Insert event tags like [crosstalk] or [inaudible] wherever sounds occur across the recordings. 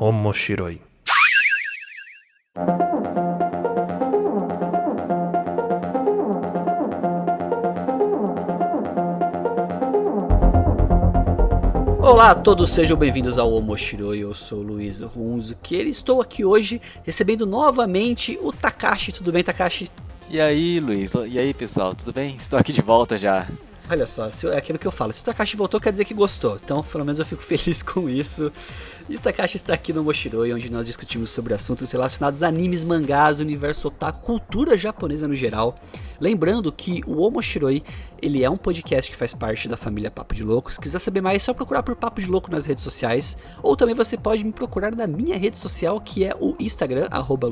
Omoshiroi. Olá a todos, sejam bem-vindos ao Omoshiroi, eu sou o Luiz Runzuki e estou aqui hoje recebendo novamente o Takashi. Tudo bem, Takashi? E aí, Luiz? E aí, pessoal? Tudo bem? Estou aqui de volta já. Olha só, se- é aquilo que eu falo, se o Takashi voltou quer dizer que gostou, então pelo menos eu fico [laughs] feliz com isso. E o Takashi está aqui no Moshiroi, onde nós discutimos sobre assuntos relacionados a animes, mangás, universo otaku, cultura japonesa no geral. Lembrando que o Omoshiroi, ele é um podcast que faz parte da família Papo de Louco. Se quiser saber mais, é só procurar por Papo de Louco nas redes sociais. Ou também você pode me procurar na minha rede social, que é o Instagram, arroba.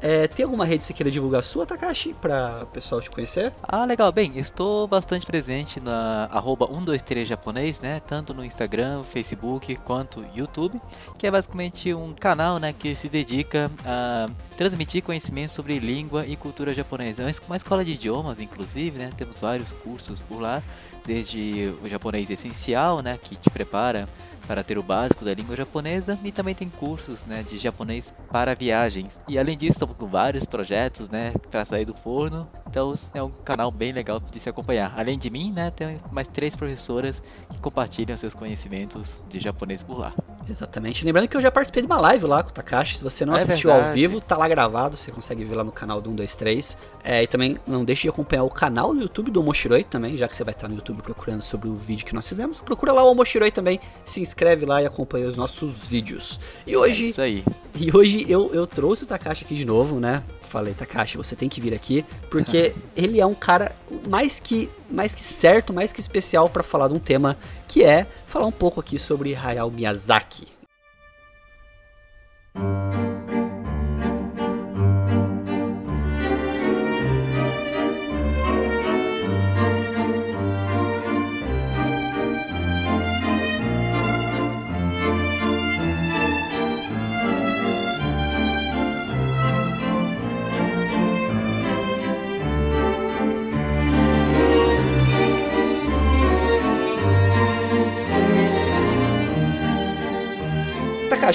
É, tem alguma rede que você queira divulgar sua, Takashi, para o pessoal te conhecer? Ah, legal. Bem, estou bastante presente na arroba 123 japonês, né? Tanto no Instagram, Facebook, quanto YouTube, que é basicamente um canal, né, que se dedica a transmitir conhecimento sobre língua e cultura japonesa. Uma escola de idiomas, inclusive, né? Temos vários cursos por lá, desde o japonês essencial, né, que te prepara para ter o básico da língua japonesa e também tem cursos, né, de japonês para viagens. E além disso, estamos com vários projetos, né, para sair do forno. Então é um canal bem legal de se acompanhar. Além de mim, né, tem mais três professoras que compartilham seus conhecimentos de japonês por lá. Exatamente. Lembrando que eu já participei de uma live lá com o Takashi. Se você não É assistiu ao verdade. vivo, tá lá gravado. Você consegue ver lá no canal do 123. É, e também não deixe de acompanhar o canal no YouTube do Omoshiroi também, já que você vai estar no YouTube procurando sobre o vídeo que nós fizemos. Procura lá o Omoshiroi também, se inscreve lá e acompanha os nossos vídeos. E É hoje, isso aí. e hoje eu, eu trouxe o Takashi aqui de novo, né? Falei, Takashi, você tem que vir aqui, porque [laughs] ele é um cara mais que, mais que certo, mais que especial para falar de um tema que é falar um pouco aqui sobre Hayao Miyazaki.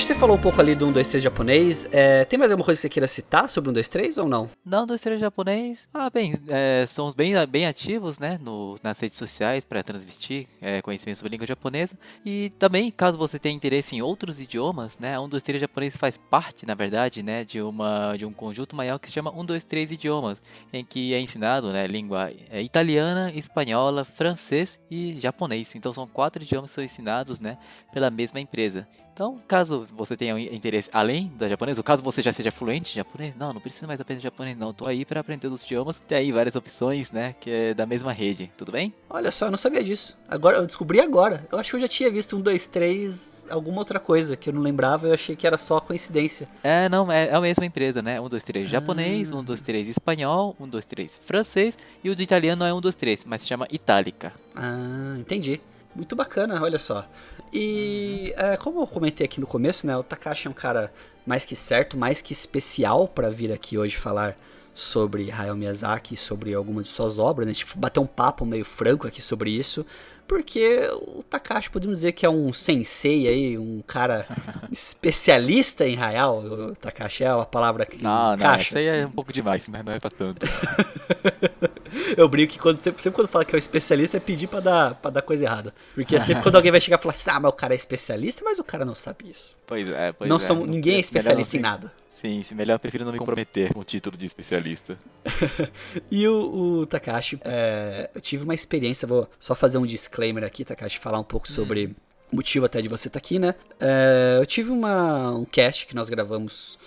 Você falou um pouco ali do 1, 2, 3 japonês. É, tem mais alguma coisa que você queira citar sobre o 1, 2, 3 ou não? Não, do estranho japonês. Ah, bem, é, somos bem, bem ativos, né, no, nas redes sociais para transmitir é, conhecimento sobre língua japonesa. E também, caso você tenha interesse em outros idiomas, né, um dos três japonês faz parte, na verdade, né, de uma de um conjunto maior que se chama um dos três idiomas, em que é ensinado, né, língua é, italiana, espanhola, francês e japonês. Então são quatro idiomas que são ensinados, né, pela mesma empresa. Então, caso você tenha interesse além da japonesa, ou caso você já seja fluente em japonês, não, não precisa mais aprender japonês, não. Tô aí para aprender os idiomas. Tem aí várias opções, né? Que é da mesma rede. Tudo bem? Olha só, eu não sabia disso. Agora, eu descobri agora. Eu acho que eu já tinha visto um, 2, 3, alguma outra coisa que eu não lembrava. Eu achei que era só coincidência. É, não, é, é a mesma empresa, né? Um, dois, três japonês, Ah. um, dois, três espanhol, um, dois, três francês e o do italiano é um, dois, três, mas se chama Itálica. Ah, entendi. Muito bacana, olha só. E é, como eu comentei aqui no começo, né? O Takashi é um cara mais que certo, mais que especial para vir aqui hoje falar sobre Hayao Miyazaki, sobre algumas de suas obras, né? Gente bater um papo meio franco aqui sobre isso, porque o Takashi podemos dizer que é um sensei aí, um cara [laughs] especialista em Hayao. O Takashi é uma palavra que Não, não, encaixa. isso aí é um pouco demais, né? Não é pra tanto. [laughs] Eu brinco que quando, sempre, sempre quando fala que é um especialista é pedir pra dar, pra dar coisa errada. Porque é sempre quando alguém vai chegar e falar assim, ah, mas o cara é especialista, mas o cara não sabe isso. Pois é, pois não é. são, ninguém é melhor especialista não em nada. Sim, sim, melhor eu prefiro não me comprometer com o título de especialista. [laughs] E o, o Takashi, é, eu tive uma experiência, vou só fazer um disclaimer aqui, Takashi, falar um pouco sobre o motivo até de você estar aqui, né? É, eu tive uma, um cast que nós gravamos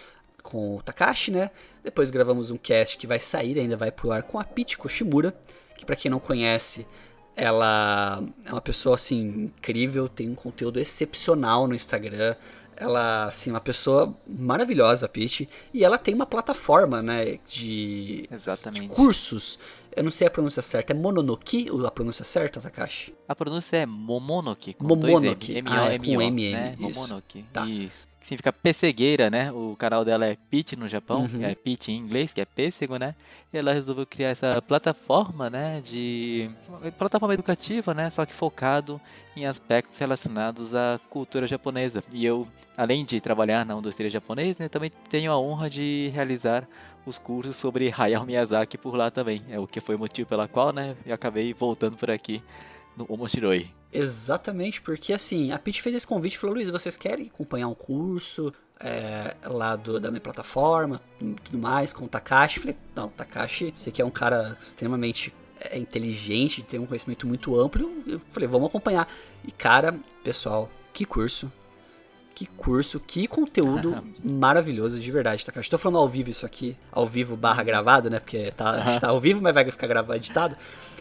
com o Takashi, né? Depois gravamos um cast que vai sair, ainda vai pro ar com a Pete Koshimura, que pra quem não conhece, ela é uma pessoa assim incrível, tem um conteúdo excepcional no Instagram. Ela, assim, uma pessoa maravilhosa, a Peach. E ela tem uma plataforma, né, de, Exatamente. de cursos. Eu não sei a pronúncia certa. É Mononoki a pronúncia certa, Takashi? A pronúncia é Momonoki, com Momonoki. dois M, Ah, é com M, né? M, isso. Momonoki, Tá. isso. Que significa pessegueira, né? O canal dela é Peach no Japão, Uhum. que é Peach em inglês, que é pêssego, né? E ela resolveu criar essa plataforma, né? De... Plataforma educativa, né? Só que focado em aspectos relacionados à cultura japonesa. E eu além de trabalhar na 123 japonês, né, também tenho a honra de realizar os cursos sobre Hayao Miyazaki por lá também. É o que foi o motivo pela qual, né, eu acabei voltando por aqui no Omoshiroi. Exatamente, porque assim, a Pete fez esse convite e falou, Luiz, vocês querem acompanhar um curso é, lá do, da minha plataforma, tudo mais, com o Takashi? Falei, não, Takashi, você que é um cara extremamente é, inteligente, tem um conhecimento muito amplo, eu falei, vamos acompanhar. E cara, pessoal, que curso, que curso, que conteúdo maravilhoso, de verdade, tá, cara? Estou falando ao vivo isso aqui, ao vivo barra gravado, né? Porque tá, tá ao vivo, mas vai ficar gravado, editado.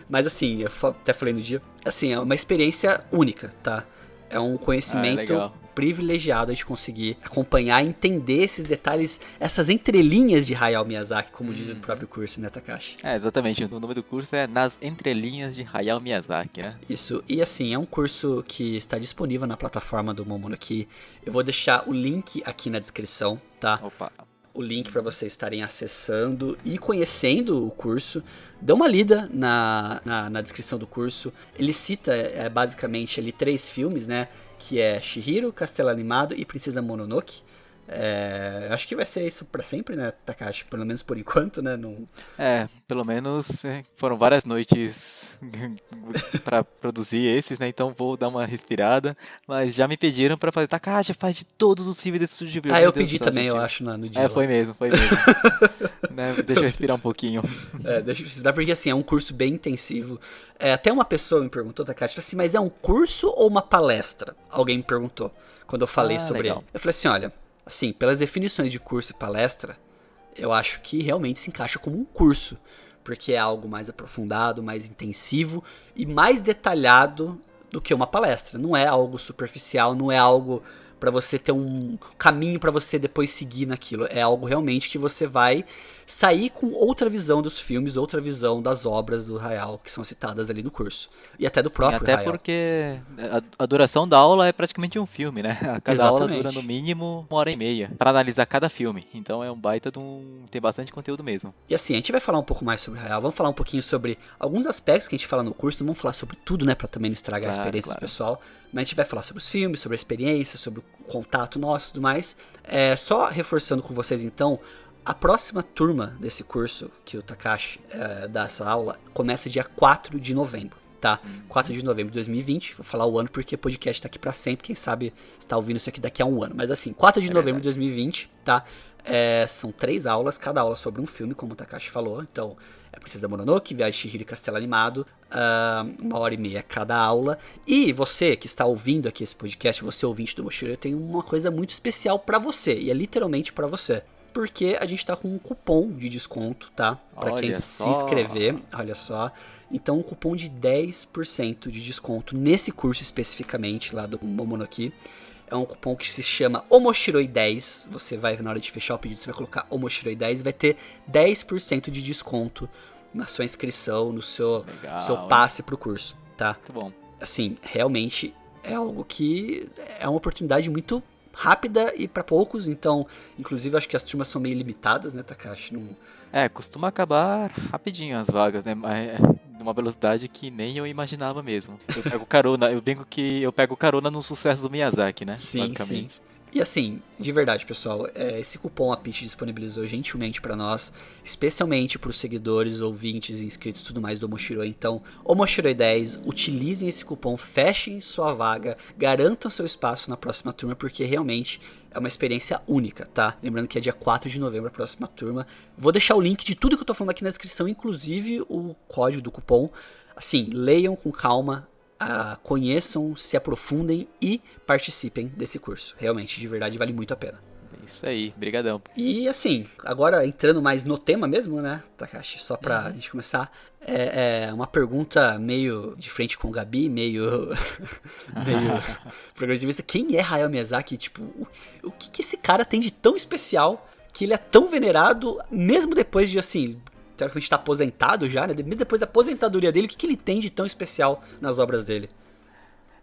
Mas assim, eu até falei no dia, assim, é uma experiência única, tá? É um conhecimento ah, é privilegiado de conseguir acompanhar e entender esses detalhes, essas entrelinhas de Hayao Miyazaki, como diz o uhum. próprio curso, né, Takashi? É, exatamente. O nome do curso é Nas Entrelinhas de Hayao Miyazaki, né? Isso. E assim, é um curso que está disponível na plataforma do Momonoki. Eu vou deixar o link aqui na descrição, tá? Opa o link para vocês estarem acessando e conhecendo o curso. Dê uma lida na, na, na descrição do curso. Ele cita é, basicamente ali três filmes, né? Que é Shihiro, Castelo Animado e Princesa Mononoke. É, acho que vai ser isso para sempre, né, Takashi? Pelo menos por enquanto, né? Não... É, pelo menos é, foram várias noites [laughs] para produzir esses, né? Então vou dar uma respirada. Mas já me pediram para fazer Takashi, faz de todos os filmes desse estúdio. Ah, eu pedi também, eu acho, no, no dia. É, foi mesmo, foi mesmo. [laughs] né, deixa eu respirar um pouquinho. É, deixa eu respirar, porque assim, é um curso bem intensivo. É, até uma pessoa me perguntou, Takashi, assim, mas é um curso ou uma palestra? Alguém me perguntou quando eu falei ah, sobre legal. ele. Eu falei assim, olha assim, pelas definições de curso e palestra, eu acho que realmente se encaixa como um curso, porque é algo mais aprofundado, mais intensivo e mais detalhado do que uma palestra. Não é algo superficial, não é algo para você ter um caminho para você depois seguir naquilo. É algo realmente que você vai sair com outra visão dos filmes, outra visão das obras do Hayao que são citadas ali no curso. E até do Sim, próprio até Hayao. porque a, a, duração da aula é praticamente um filme, né? [laughs] Cada Exatamente. aula dura no mínimo uma hora e meia para analisar cada filme. Então é um baita de um... tem bastante conteúdo mesmo. E assim, a gente vai falar um pouco mais sobre Hayao, vamos falar um pouquinho sobre alguns aspectos que a gente fala no curso, não vamos falar sobre tudo, né, para também não estragar claro, a experiência claro. do pessoal, mas a gente vai falar sobre os filmes, sobre a experiência, sobre o contato nosso e tudo mais. É, só reforçando com vocês então, a próxima turma desse curso que o Takashi é, dá essa aula começa dia 4 de novembro, tá? 4 de novembro de 2020, vou falar o ano porque o podcast tá aqui para sempre, quem sabe está ouvindo isso aqui daqui a um ano. Mas assim, 4 de é novembro de 2020, tá? É, são três aulas, cada aula sobre um filme, como o Takashi falou. Então, é Princesa Mononoke, Viagem de Shihiro e Castelo Animado, uh, uma hora e meia cada aula. E você que está ouvindo aqui esse podcast, você ouvinte do Mochiro, eu tenho uma coisa muito especial para você, e é literalmente para você porque a gente tá com um cupom de desconto, tá? Para quem só. se inscrever, olha só. Então, um cupom de 10% de desconto nesse curso especificamente lá do Momonoki. É um cupom que se chama Omoshiroi10. Você vai, na hora de fechar o pedido, você vai colocar Omoshiroi10 e vai ter 10% de desconto na sua inscrição, no seu, Legal, seu passe pro curso, tá? Muito bom. Assim, realmente é algo que é uma oportunidade muito rápida e para poucos, então, inclusive acho que as turmas são meio limitadas, né, Takashi? Não... É, costuma acabar rapidinho as vagas, né? Mas é numa velocidade que nem eu imaginava mesmo. Eu pego carona, eu brinco que eu pego carona no sucesso do Miyazaki, né? Sim, sim. E assim, de verdade, pessoal, é, esse cupom a Pitch disponibilizou gentilmente para nós, especialmente para os seguidores, ouvintes, inscritos e tudo mais do Omoshiroi. Então, Omoshiroi 10, utilizem esse cupom, fechem sua vaga, garantam seu espaço na próxima turma, porque realmente é uma experiência única, tá? Lembrando que é dia 4 de novembro a próxima turma. Vou deixar o link de tudo que eu tô falando aqui na descrição, inclusive o código do cupom. Assim, leiam com calma, uh, conheçam, se aprofundem e participem desse curso. Realmente, de verdade, vale muito a pena. Isso aí, brigadão. E assim, agora entrando mais no tema mesmo, né, Takashi? Só pra uhum. gente começar, é, é, uma pergunta meio de frente com o Gabi, meio... [laughs] meio [laughs] programa de vista. Quem é Hayao Miyazaki? Tipo, o, o que, que esse cara tem de tão especial que ele é tão venerado, mesmo depois de, assim, teoricamente está aposentado já, né? Depois da aposentadoria dele, o que, que ele tem de tão especial nas obras dele?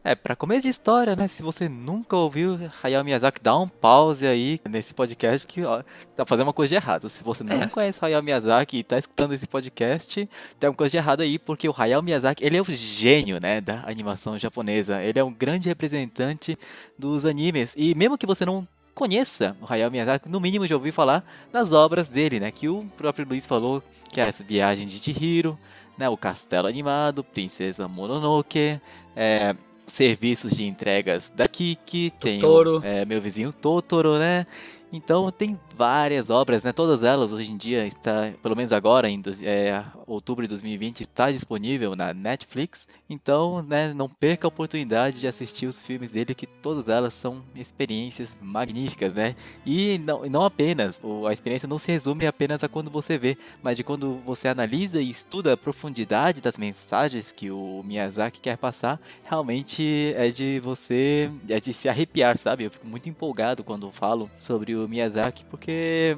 É, para começo de história, né? Se você nunca ouviu Hayao Miyazaki, dá um pause aí nesse podcast que ó, tá fazendo uma coisa de errado. Se você não é. conhece Hayao Miyazaki e tá escutando esse podcast, tem uma coisa de errado aí, porque o Hayao Miyazaki, ele é o gênio, né, da animação japonesa. Ele é um grande representante dos animes. E mesmo que você não conheça o Hayao Miyazaki, no mínimo já ouviu falar das obras dele, né? Que o próprio Luiz falou, que é essa viagem de Chihiro, né? O Castelo Animado, Princesa Mononoke, é, serviços de entregas da Kiki, tem o, é, meu vizinho Totoro, né? Então tem várias obras, né? Todas elas hoje em dia está, pelo menos agora em é, outubro de 2020, está disponível na Netflix. Então, né, não perca a oportunidade de assistir os filmes dele, que todas elas são experiências magníficas, né? E não, não apenas, a experiência não se resume apenas a quando você vê, mas de quando você analisa e estuda a profundidade das mensagens que o Miyazaki quer passar, realmente é de você, é de se arrepiar, sabe? Eu fico muito empolgado quando falo sobre o Miyazaki, porque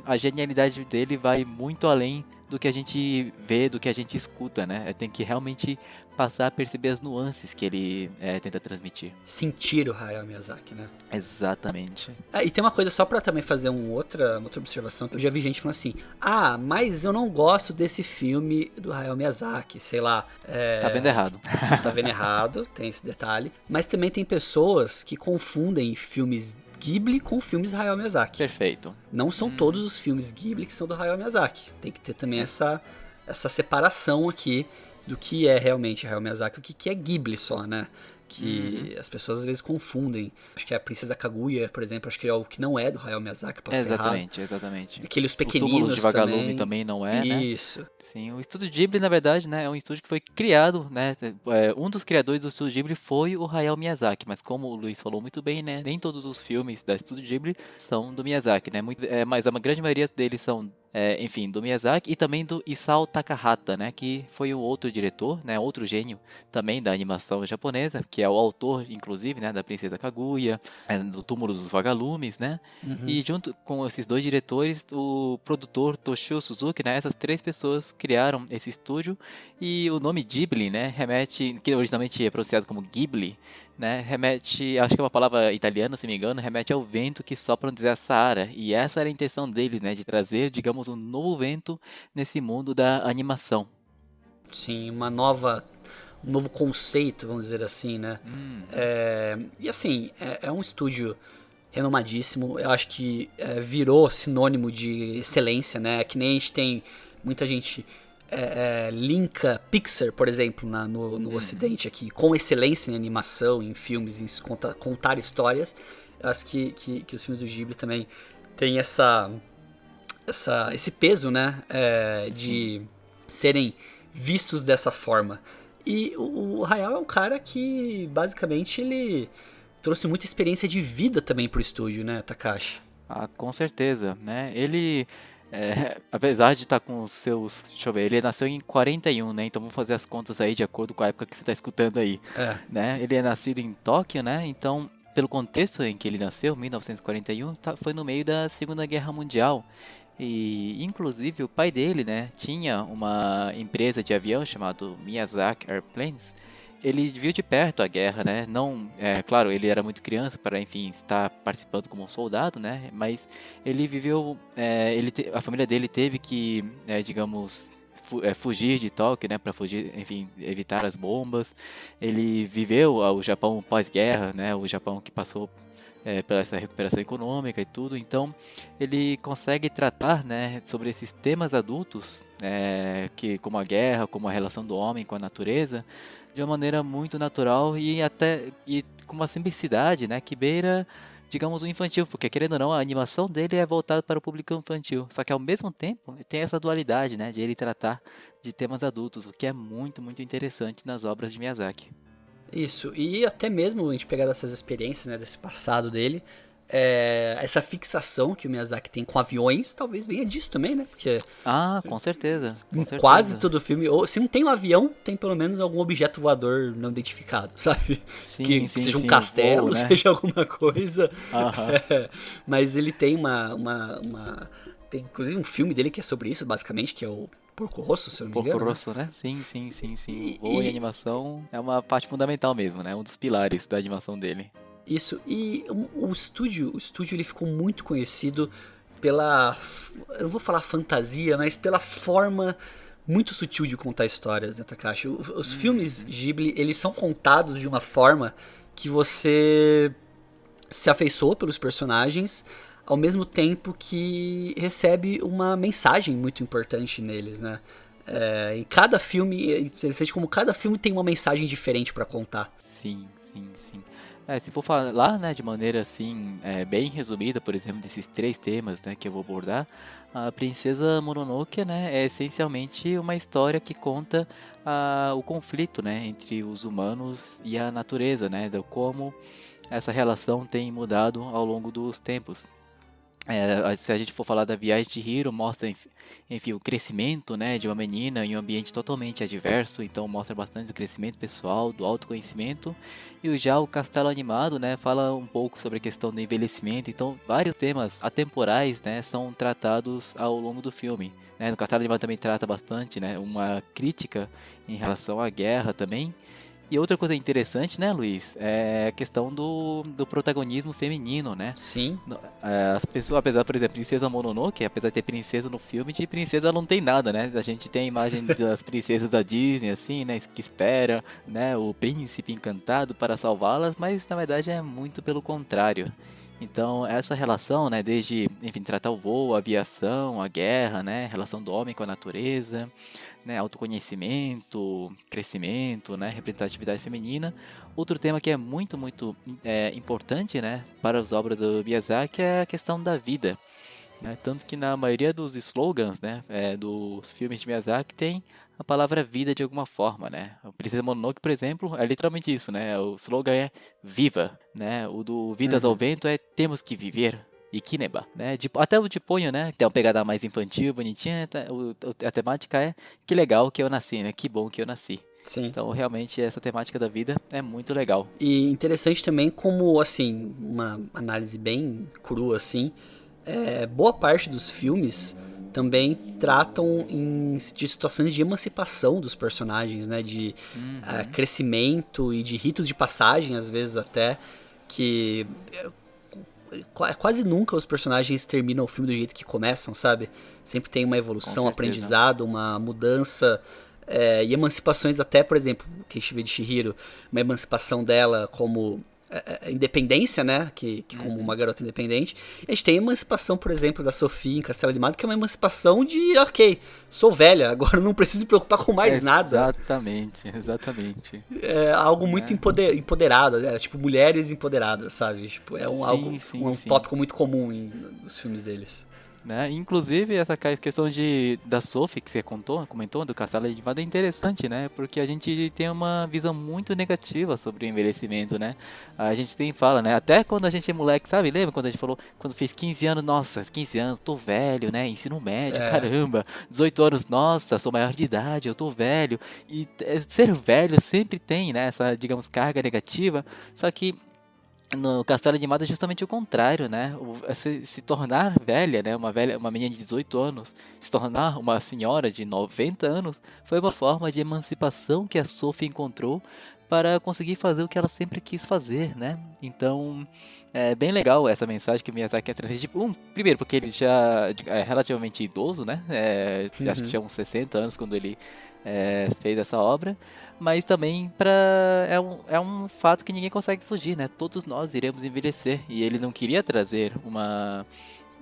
a genialidade dele vai muito além do que a gente vê, do que a gente escuta, né? Tem que realmente passar a perceber as nuances que ele é, tenta transmitir. Sentir o Hayao Miyazaki, né? Exatamente. Ah, e tem uma coisa só para também fazer um outra, uma outra observação, que eu já vi gente falando assim, ah, mas eu não gosto desse filme do Hayao Miyazaki, sei lá. É... Tá vendo errado. [laughs] tá vendo errado, tem esse detalhe. Mas também tem pessoas que confundem filmes Ghibli com filmes do Hayao Miyazaki. Perfeito. Não são hum. todos os filmes Ghibli que são do Hayao Miyazaki. Tem que ter também essa, essa separação aqui do que é realmente Hayao Miyazaki e o que é Ghibli só, né? Que uhum. as pessoas às vezes confundem. Acho que a Princesa Kaguya, por exemplo, acho que é o que não é do Hayao Miyazaki, posso Exatamente, exatamente. Aqueles pequeninos Os de Vagalume também. também não é, né? Isso. Né? Sim, o Estúdio Ghibli, na verdade, né, é um estúdio que foi criado, né, é, um dos criadores do Estúdio Ghibli foi o Hayao Miyazaki, mas como o Luiz falou muito bem, né, nem todos os filmes da Estúdio Ghibli são do Miyazaki, né, muito, é, mas a grande maioria deles são é, enfim, do Miyazaki e também do Isao Takahata, né, que foi o outro diretor, né, outro gênio também da animação japonesa, que é o autor, inclusive, né, da Princesa Kaguya, é, do Túmulo dos Vagalumes, né, uhum. e junto com esses dois diretores, o produtor Toshio Suzuki, né, essas três pessoas criaram esse estúdio e o nome Ghibli, né, remete, que originalmente é pronunciado como Ghibli, né, remete, acho que é uma palavra italiana, se me engano, remete ao vento que sopra no deserto Saara. E essa era a intenção dele, né, de trazer, digamos, um novo vento nesse mundo da animação. Sim, uma nova um novo conceito, vamos dizer assim, né? Hum. É, e assim, é, é, um estúdio renomadíssimo. Eu acho que é, virou sinônimo de excelência, né? Que nem a gente tem muita gente é, é, linka Pixar, por exemplo, na, no, no uhum. Ocidente aqui, com excelência em animação, em filmes, em conta, contar histórias. Eu acho que, que, que, os filmes do Ghibli também têm essa, essa, esse peso, né? É, de serem vistos dessa forma. E o, o Hayao é um cara que, basicamente, ele trouxe muita experiência de vida também pro estúdio, né, Takashi? Ah, com certeza, né? Ele é, apesar de estar tá com os seus. Deixa eu ver, ele nasceu em 41, né? Então vamos fazer as contas aí de acordo com a época que você está escutando aí. É. Né? Ele é nascido em Tóquio, né? Então, pelo contexto em que ele nasceu, 1941, tá, foi no meio da Segunda Guerra Mundial. E inclusive o pai dele, né, tinha uma empresa de avião chamado Miyazaki Airplanes ele viu de perto a guerra, né? Não, é claro, ele era muito criança para, enfim, estar participando como um soldado, né? Mas ele viveu, é, ele te, a família dele teve que, é, digamos, fu é, fugir de Tóquio, né? Para fugir, enfim, evitar as bombas. Ele viveu o Japão pós-guerra, né? O Japão que passou é, pela essa recuperação econômica e tudo. Então, ele consegue tratar né, sobre esses temas adultos, é, que como a guerra, como a relação do homem com a natureza, de uma maneira muito natural e até e com uma simplicidade, né, que beira, digamos, o infantil, porque querendo ou não, a animação dele é voltada para o público infantil. Só que ao mesmo tempo, tem essa dualidade, né, de ele tratar de temas adultos, o que é muito, muito interessante nas obras de Miyazaki. Isso, e até mesmo a gente pegar dessas experiências, né, desse passado dele, é, essa fixação que o Miyazaki tem com aviões, talvez venha disso também, né? Porque ah, com certeza. Com certeza. quase todo filme, ou se não tem um avião, tem pelo menos algum objeto voador não identificado, [laughs] sabe? Sim, que, sim, seja um sim, castelo, voo, né? seja alguma coisa. [laughs] É, mas ele tem uma, uma, uma, Tem inclusive um filme dele que é sobre isso, basicamente, que é o Porco Rosso, se eu não me Porco engano. né? Rosso, né? Sim, sim, sim, sim. E- O voo e- animação é uma parte fundamental mesmo, né? Um dos pilares da animação dele. Isso, e o, o estúdio, o estúdio ele ficou muito conhecido pela, eu não vou falar fantasia, mas pela forma muito sutil de contar histórias, né, Takashi? O- Os filmes Ghibli, eles são contados de uma forma que você se afeiçoa pelos personagens, ao mesmo tempo que recebe uma mensagem muito importante neles, né? É, em cada filme, é interessante como cada filme tem uma mensagem diferente pra contar. Sim, sim, sim. É, se for falar, né, de maneira assim, é, bem resumida, por exemplo, desses três temas, né, que eu vou abordar, a Princesa Mononoke, né, é essencialmente uma história que conta o conflito, né, entre os humanos e a natureza, né, como essa relação tem mudado ao longo dos tempos. É, se a gente for falar da viagem de Hiro, mostra, enf- enfim, o crescimento, né, de uma menina em um ambiente totalmente adverso, então mostra bastante do crescimento pessoal, do autoconhecimento. E o- já o Castelo Animado, né, fala um pouco sobre a questão do envelhecimento, então vários temas atemporais, né, são tratados ao longo do filme. Né, no Castelo Animado também trata bastante, né, uma crítica em relação à guerra também. E outra coisa interessante, né, Luiz, é a questão do, do protagonismo feminino, né? Sim, é, As pessoas, apesar, por exemplo, Princesa Mononoke, apesar de ter princesa no filme, de princesa não tem nada, né? A gente tem a imagem [laughs] das princesas da Disney, assim, né? Que espera, né? O príncipe encantado para salvá-las, mas na verdade é muito pelo contrário. Então, essa relação, né? Desde, enfim, tratar o voo, a aviação, a guerra, né? Relação do homem com a natureza, né? Autoconhecimento, crescimento, né? Representatividade feminina. Outro tema que é muito, muito é, importante, né, para as obras do Miyazaki é a questão da vida. né? Tanto que na maioria dos slogans, né, é, dos filmes de Miyazaki tem a palavra vida de alguma forma, né? O Princesa Mononoke, por exemplo, é literalmente isso, né? O slogan é viva, né? O do Vidas Uhum. ao Vento é temos que viver. E Kineba, né? De- até o de Ponyo, né? Tem uma pegada mais infantil, bonitinha. tá? O- a temática é que legal que eu nasci, né? Que bom que eu nasci. sim. Então, realmente, essa temática da vida é muito legal. E interessante também como, assim, uma análise bem crua, assim, é, boa parte dos filmes também tratam em, de situações de emancipação dos personagens, né? De Uhum. ah, crescimento e de ritos de passagem, às vezes até, que qua- quase nunca os personagens terminam o filme do jeito que começam, sabe? Sempre tem uma evolução, um aprendizado, uma mudança é, e emancipações até, por exemplo, que a gente vê de Shihiro, uma emancipação dela como é, é, independência, né? Que, que como Uhum. uma garota independente. A gente tem a emancipação, por exemplo, da Sofia em Castelo Animado, que é uma emancipação de, ok, sou velha, [laughs] agora não preciso me preocupar com mais nada Exatamente, exatamente. é algo muito É. empoder, empoderado, é, tipo mulheres empoderadas, sabe? Tipo, é um, Sim, algo, sim, um tópico muito comum em, nos filmes deles. Né? Inclusive, essa questão de, da Sophie que você contou, comentou, do Castelo Animado é interessante, né? Porque a gente tem uma visão muito negativa sobre o envelhecimento, né? A gente tem fala, né? Até quando a gente é moleque, sabe? Lembra quando a gente falou, quando fez 15 anos, nossa, 15 anos, tô velho, né? Ensino médio, É. caramba. 18 anos, nossa, sou maior de idade, eu tô velho. E é, ser velho sempre tem, né? Essa, digamos, carga negativa. Só que no Castelo Animado é justamente o contrário, né? O- se, se tornar velha, né? Uma velha, uma menina de 18 anos, se tornar uma senhora de 90 anos, foi uma forma de emancipação que a Sophie encontrou para conseguir fazer o que ela sempre quis fazer, né? Então, é bem legal essa mensagem que o Miyazaki quer trazer. Tipo, um, primeiro, porque ele já é relativamente idoso, né? É, Acho Uhum. que tinha uns 60 anos quando ele é, fez essa obra mas também para é um, é um fato que ninguém consegue fugir, né? Todos nós iremos envelhecer e ele não queria trazer uma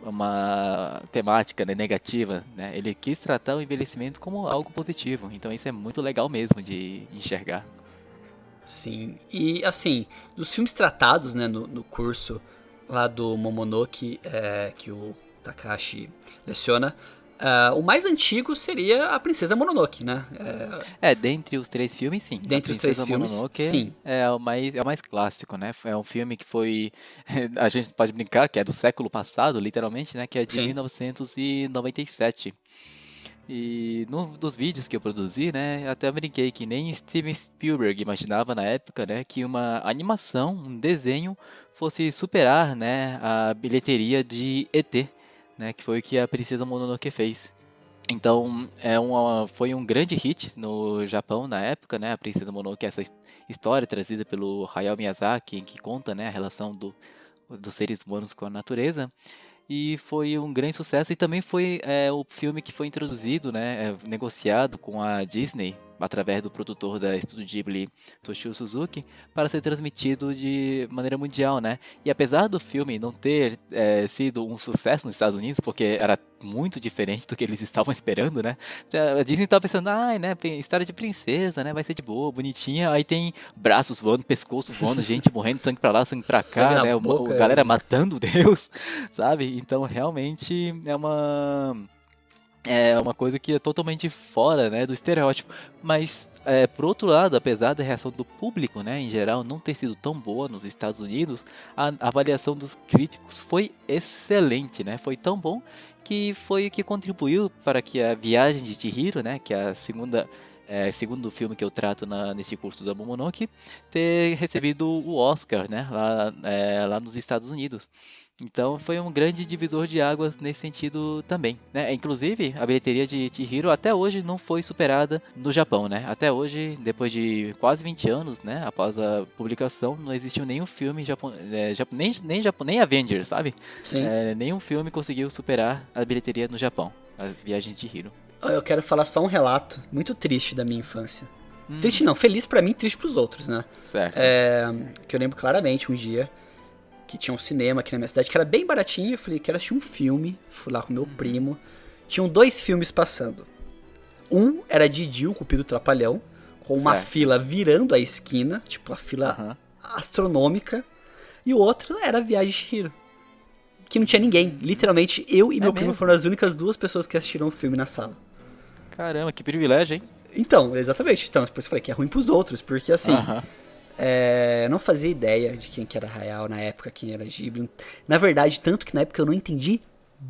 uma temática né, negativa, né? Ele quis tratar o envelhecimento como algo positivo. Então isso é muito legal mesmo de enxergar. Sim. E assim, dos filmes tratados, né, no, no curso lá do Momonoke, é, que o Takashi leciona, ah, o mais antigo seria a Princesa Mononoke, né? É, É, dentre os três filmes, sim. A Dentre os três filmes, Mononoke sim. É o mais, é o mais clássico, né? É um filme que foi. [laughs] A gente pode brincar que é do século passado, literalmente, né? Que é de Sim. 1997. E num dos vídeos que eu produzi, né? Até brinquei que nem Steven Spielberg imaginava na época, né? Que uma animação, um desenho, fosse superar, né? A bilheteria de ET, né? Que foi o que a Princesa Mononoke fez. Então, é uma, foi um grande hit no Japão na época, né? A Princesa Mononoke, essa história trazida pelo Hayao Miyazaki, em que conta né, a relação do, dos seres humanos com a natureza e foi um grande sucesso e também foi é, o filme que foi introduzido, né, é, negociado com a Disney através do produtor da Estúdio Ghibli, Toshio Suzuki, para ser transmitido de maneira mundial, né? E apesar do filme não ter é, sido um sucesso nos Estados Unidos, porque era muito diferente do que eles estavam [laughs] esperando, né? A Disney estava pensando, ai, ah, né, história de princesa, né, vai ser de boa, bonitinha, aí tem braços voando, pescoço voando, gente [laughs] morrendo, sangue pra lá, sangue pra cá, sangue né, boca, o, galera é. matando [laughs] Deus, sabe? Então, realmente é uma é uma coisa que é totalmente fora né, do estereótipo. Mas, é, por outro lado, apesar da reação do público né, em geral não ter sido tão boa nos Estados Unidos, a avaliação dos críticos foi excelente, né? Foi tão bom que foi o que contribuiu para que a Viagem de Chihiro, né, que é a segunda é, segundo filme que eu trato na, nesse curso da Momonoke, ter recebido o Oscar, né, lá, é, lá nos Estados Unidos. Então foi um grande divisor de águas nesse sentido também, né? Inclusive, a bilheteria de Chihiro até hoje não foi superada no Japão, né? Até hoje, depois de quase 20 anos, né, após a publicação, não existiu nenhum filme japonês, é, nem nem nem Avengers, sabe? Sim. É, nenhum filme conseguiu superar a bilheteria no Japão, a Viagem de Chihiro. Eu quero falar só um relato muito triste da minha infância. Hum. Triste não, feliz para mim, triste para os outros, né? Certo. É, que eu lembro claramente um dia que tinha um cinema aqui na minha cidade, que era bem baratinho. Eu falei, quero assistir um filme. Fui lá com meu primo. Tinham dois filmes passando. Um era Didi, o Cupido Trapalhão, com uma certo. fila virando a esquina, tipo a fila uhum. astronômica. E o outro era Viagem de Shihiro. Que não tinha ninguém. Literalmente, eu e é meu mesmo? primo foram as únicas duas pessoas que assistiram o filme na sala. Caramba, que privilégio, hein? Então, exatamente. Então, por isso eu falei que é ruim pros outros, porque assim. Uhum. É, eu não fazia ideia de quem que era Hayao na época, quem era Ghibli. Na verdade, tanto que na época eu não entendi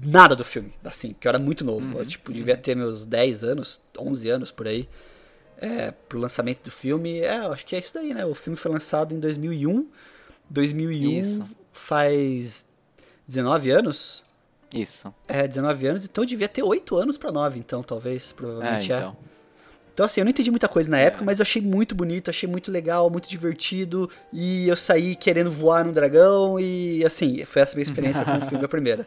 nada do filme, assim, porque eu era muito novo. Uhum, eu, tipo, devia ter meus 10 anos, 11 anos por aí, é, pro lançamento do filme. É, eu acho que é isso daí, né? O filme foi lançado em 2001. 2001 isso. faz 19 anos? Isso. É, 19 anos, então eu devia ter 8 anos para 9, então, talvez, provavelmente é. Então. é. Então, assim, eu não entendi muita coisa na época, é. mas eu achei muito bonito, achei muito legal, muito divertido. E eu saí querendo voar no dragão. E, assim, foi essa minha experiência com o filme, a primeira.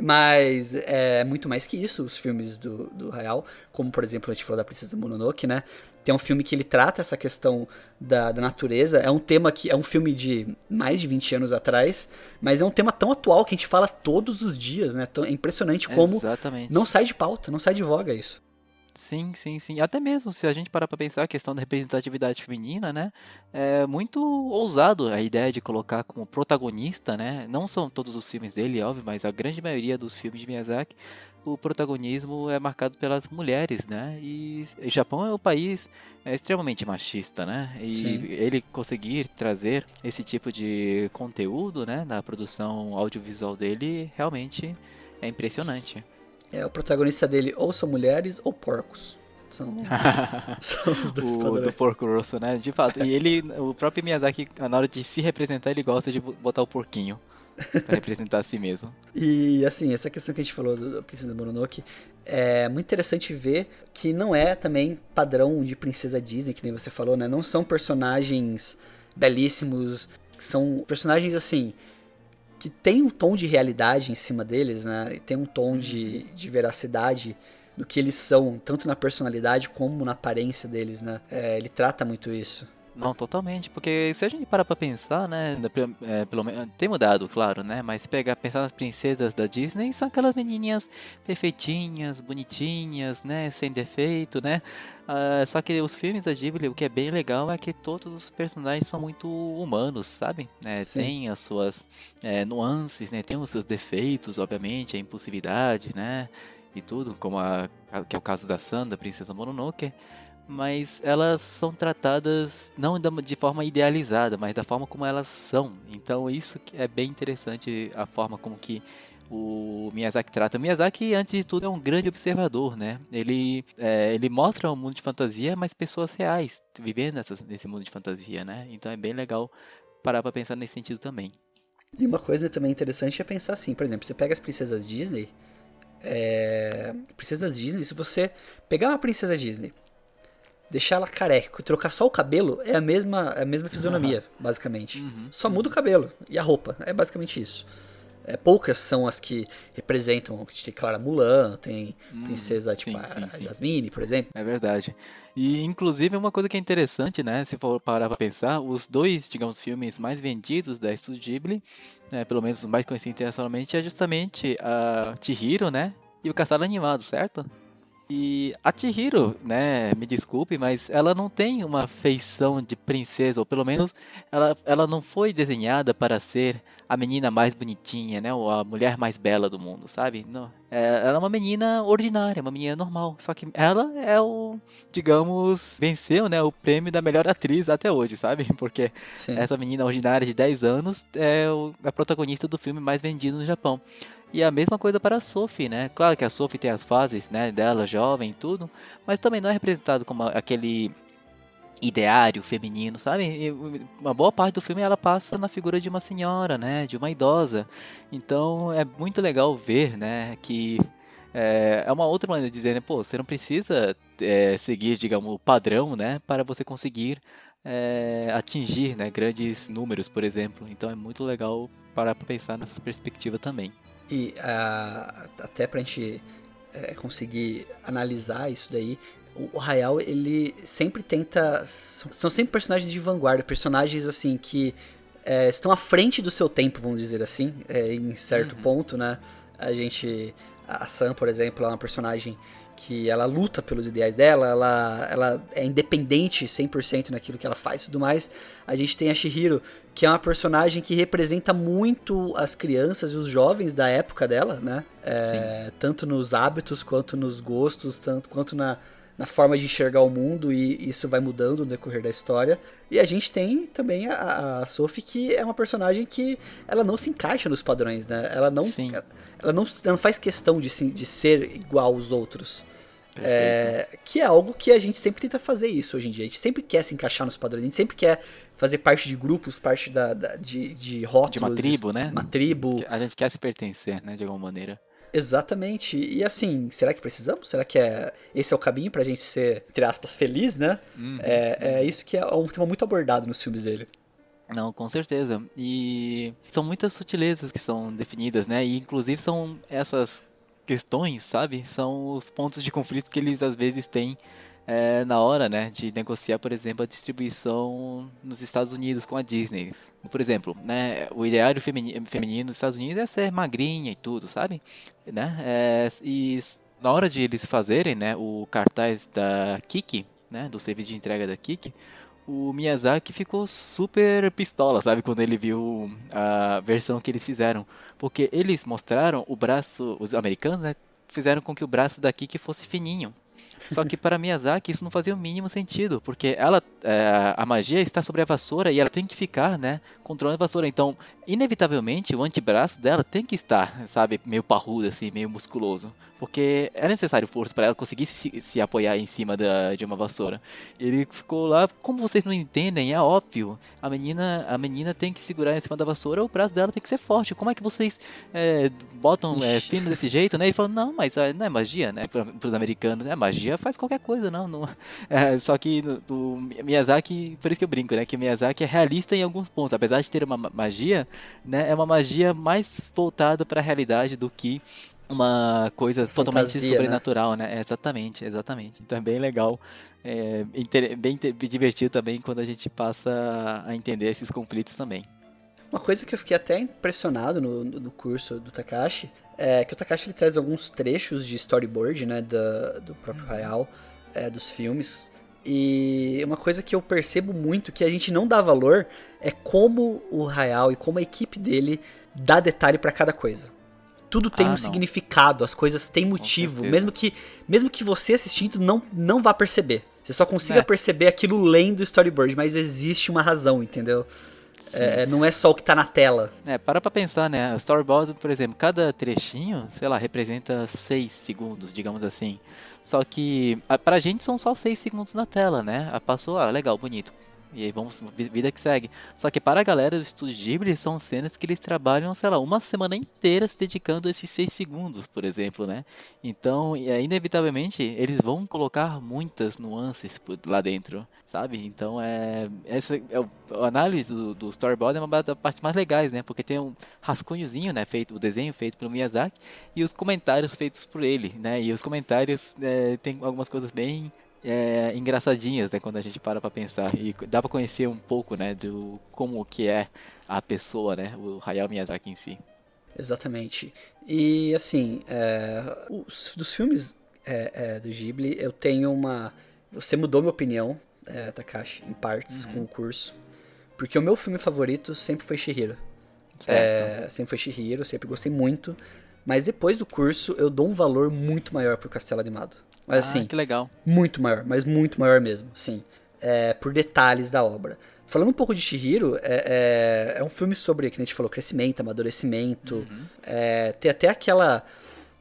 Mas é muito mais que isso, os filmes do, do Hayao. Como, por exemplo, a gente falou da Princesa Mononoke, né? Tem um filme que ele trata essa questão da, da natureza. É um tema que é um filme de mais de 20 anos atrás, mas é um tema tão atual que a gente fala todos os dias, né? é impressionante como Exatamente. não sai de pauta, não sai de voga isso. Sim, sim, sim. Até mesmo se a gente parar para pensar a questão da representatividade feminina, né? É muito ousado a ideia de colocar como protagonista, né? Não são todos os filmes dele, óbvio, mas a grande maioria dos filmes de Miyazaki, o protagonismo é marcado pelas mulheres, né? E o Japão é um país é, extremamente machista, né? E Sim. ele conseguir trazer esse tipo de conteúdo, né, na produção audiovisual dele, realmente é impressionante é, o protagonista dele ou são mulheres ou porcos. São, [laughs] são os dois o padrões. do porco rosso, né? De fato. E ele, o próprio Miyazaki, na hora de se representar, ele gosta de botar o porquinho. Pra representar a si mesmo. [laughs] E assim, essa questão que a gente falou do Princesa Mononoke é muito interessante ver que não é também padrão de princesa Disney, que nem você falou, né? Não são personagens belíssimos, são personagens assim que tem um tom de realidade em cima deles, né? E tem um tom de, uhum. de veracidade do que eles são, tanto na personalidade como na aparência deles, né? É, ele trata muito isso. Não, totalmente, porque se a gente parar pra pensar, né, é, pelo menos, tem mudado, claro, né, mas se pegar, pensar nas princesas da Disney, são aquelas menininhas perfeitinhas, bonitinhas, né, sem defeito, né, uh, só que os filmes da Ghibli, o que é bem legal é que todos os personagens são muito humanos, sabe, é, tem as suas é, nuances, né, tem os seus defeitos, obviamente, a impulsividade, né, e tudo, como a, que é o caso da Sanda, Princesa Mononoke, mas elas são tratadas não de forma idealizada, mas da forma como elas são. Então isso é bem interessante a forma como que o Miyazaki trata. O Miyazaki, antes de tudo, é um grande observador, né? Ele, é, ele mostra um mundo de fantasia, mas pessoas reais vivendo nessa, nesse mundo de fantasia, né? Então é bem legal parar pra pensar nesse sentido também. E uma coisa também interessante é pensar assim, por exemplo, você pega as princesas Disney, é, princesas Disney, se você pegar uma princesa Disney, deixar ela careca, trocar só o cabelo, é a mesma, é a mesma fisionomia, uhum. basicamente. Uhum. Só muda o cabelo e a roupa, é basicamente isso. É, poucas são as que representam, a gente tem Clara Mulan, tem hum, princesa tipo sim, sim, Jasmine, por exemplo. É verdade. E inclusive uma coisa que é interessante, né, se for parar pra pensar, os dois, digamos, filmes mais vendidos da Studio Ghibli, né, pelo menos os mais conhecidos internacionalmente, é justamente a Chihiro, né, e o Castelo Animado, certo? E a Chihiro, né, me desculpe, mas ela não tem uma feição de princesa, ou pelo menos ela, ela não foi desenhada para ser a menina mais bonitinha, né, ou a mulher mais bela do mundo, sabe? Não, é, ela é uma menina ordinária, uma menina normal, só que ela é o, digamos, venceu, né, o prêmio da melhor atriz até hoje, sabe? [laughs] Porque Sim. essa menina ordinária de 10 anos é o, a protagonista do filme mais vendido no Japão. E a mesma coisa para a Sophie, né? Claro que a Sophie tem as fases, né, dela jovem e tudo, mas também não é representado como aquele ideário feminino, sabe? E uma boa parte do filme ela passa na figura de uma senhora, né, de uma idosa. Então é muito legal ver, né, que é, é uma outra maneira de dizer, né, pô, você não precisa é, seguir, digamos, o padrão, né, para você conseguir é, atingir, né, grandes números, por exemplo. Então é muito legal parar para pensar nessa perspectiva também. E uh, até pra gente uh, conseguir analisar isso daí, o, Hayao, ele sempre tenta. São sempre personagens de vanguarda, personagens assim que uh, estão à frente do seu tempo, vamos dizer assim, é, em certo uhum. ponto, né? A gente. A Sam, por exemplo, é uma personagem que ela luta pelos ideais dela, ela, ela é independente 100% naquilo que ela faz e tudo mais. A gente tem a Shihiro, que é uma personagem que representa muito as crianças e os jovens da época dela, né? É, tanto nos hábitos, quanto nos gostos, tanto quanto na, na forma de enxergar o mundo, e isso vai mudando no decorrer da história. E a gente tem também a, a Sophie, que é uma personagem que ela não se encaixa nos padrões, né? Ela não, ela não, ela não faz questão de, de ser igual aos outros. É, que é algo que a gente sempre tenta fazer isso hoje em dia. A gente sempre quer se encaixar nos padrões, a gente sempre quer fazer parte de grupos, parte da, da de, de rótulos. De uma tribo, né? Uma tribo. A gente quer se pertencer, né, de alguma maneira. Exatamente. E assim, será que precisamos? Será que é, esse é o caminho pra gente ser, entre aspas, feliz, né? Uhum, é, é isso que é um tema muito abordado nos filmes dele. Não, com certeza. E são muitas sutilezas que são definidas, né? E inclusive são essas questões, sabe? São os pontos de conflito que eles às vezes têm é, na hora, né, de negociar, por exemplo, a distribuição nos Estados Unidos com a Disney. Por exemplo, né, o ideário feminino, feminino nos Estados Unidos é ser magrinha e tudo, sabe? Né? É, e na hora de eles fazerem, né, o cartaz da Kiki, né, do serviço de entrega da Kiki, o Miyazaki ficou super pistola, sabe, quando ele viu a versão que eles fizeram, porque eles mostraram o braço, os americanos, né, fizeram com que o braço da Kiki fosse fininho. Só que para Miyazaki isso não fazia o mínimo sentido, porque ela, é, a magia está sobre a vassoura e ela tem que ficar, né, controlando a vassoura. Então, inevitavelmente, o antebraço dela tem que estar, sabe, meio parrudo assim, meio musculoso, porque é necessário força para ela conseguir se, se apoiar em cima da, de uma vassoura. Ele ficou lá, como vocês não entendem, é óbvio. A menina, a menina tem que segurar em cima da vassoura, o braço dela tem que ser forte. Como é que vocês é, botam é, fino desse jeito, né? Ele falou, não, mas ah, não é magia, né? Para os americanos, é magia faz qualquer coisa, não. não. [laughs] É, só que o Miyazaki, por isso que eu brinco, né? Que o Miyazaki é realista em alguns pontos. Apesar de ter uma magia, né? É uma magia mais voltada para a realidade do que uma coisa Fantasia, totalmente né? sobrenatural, né? né? Exatamente, exatamente. Então é bem legal, é, bem divertido também quando a gente passa a entender esses conflitos também. Uma coisa que eu fiquei até impressionado no, no curso do Takashi é que o Takashi ele traz alguns trechos de storyboard, né, do, do próprio uhum. Hayao, é, dos filmes. E uma coisa que eu percebo muito que a gente não dá valor é como o Hayao e como a equipe dele dá detalhe para cada coisa. Tudo tem ah, um não. significado, as coisas têm motivo, mesmo que mesmo que você assistindo não não vá perceber. Você só consiga é. perceber aquilo lendo o storyboard, mas existe uma razão, entendeu? É, não é só o que tá na tela. É, para pra pensar, né? O storyboard, por exemplo, cada trechinho, sei lá, representa 6 segundos, digamos assim. Só que a, pra gente são só 6 segundos na tela, né? Passou, ah, legal, bonito. E aí vamos, vida que segue. Só que para a galera do Estúdio Ghibli, são cenas que eles trabalham, sei lá, uma semana inteira se dedicando a esses seis segundos, por exemplo, né? Então, inevitavelmente, eles vão colocar muitas nuances lá dentro, sabe? Então, é, essa é a análise do, do storyboard é uma das partes mais legais, né? Porque tem um rascunhozinho, né? Feito, o desenho feito pelo Miyazaki e os comentários feitos por ele, né? E os comentários é, tem algumas coisas bem é, engraçadinhas, né, quando a gente para para pensar e dá para conhecer um pouco, né, do como que é a pessoa, né, o Hayao Miyazaki em si. Exatamente. E assim, é, os, dos filmes é, é, do Ghibli, eu tenho uma. Você mudou minha opinião, é, Takashi, em partes uhum. com o curso. Porque o meu filme favorito sempre foi Shihiro. É, sempre foi Shihiro, sempre gostei muito. Mas depois do curso, eu dou um valor muito maior pro Castelo Animado. Mas ah, assim, que legal. Muito maior, mas muito maior mesmo, sim. É, por detalhes da obra. Falando um pouco de Shihiro, é, é, é um filme sobre, que a gente falou, crescimento, amadurecimento. Uhum. É, tem até aquela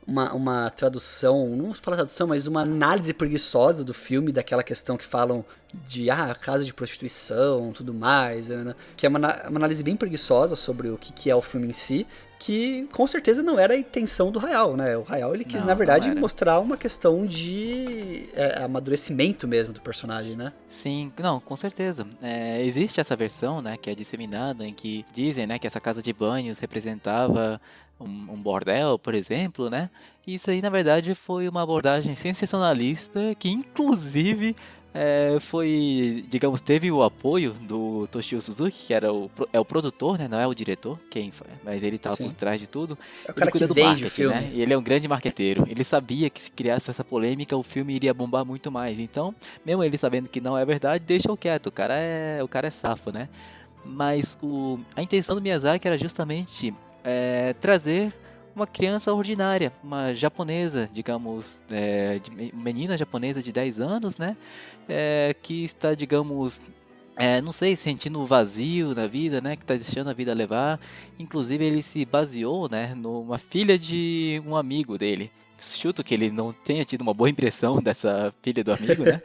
uma, uma tradução, não vou falar tradução, mas uma análise preguiçosa do filme, daquela questão que falam de ah, casa de prostituição, tudo mais, né? que é uma, uma análise bem preguiçosa sobre o que, que é o filme em si, que com certeza não era a intenção do Hayao, né? O Hayao ele quis, não, na verdade, mostrar uma questão de é, amadurecimento mesmo do personagem, né? Sim, não, com certeza. É, existe essa versão, né, que é disseminada, em que dizem, né, que essa casa de banhos representava um, um, bordel, por exemplo, né? Isso aí, na verdade, foi uma abordagem sensacionalista que, inclusive, é, foi, digamos, teve o apoio do Toshio Suzuki, que era o, é o produtor, né? Não é o diretor, quem foi, mas ele estava por trás de tudo. É o cara ele cuida que do marketing, filme. né? E ele é um grande marqueteiro. Ele sabia que se criasse essa polêmica, o filme iria bombar muito mais. Então, mesmo ele sabendo que não é verdade, deixa o quieto. O cara é, o cara é safo, né? Mas o, a intenção do Miyazaki era justamente é, trazer uma criança ordinária, uma japonesa, digamos, é, menina japonesa de 10 anos, né? É, que está, digamos, é, não sei, sentindo vazio na vida, né? Que está deixando a vida levar. Inclusive, ele se baseou, né? Numa filha de um amigo dele. Chuto que ele não tenha tido uma boa impressão [laughs] dessa filha do amigo, né?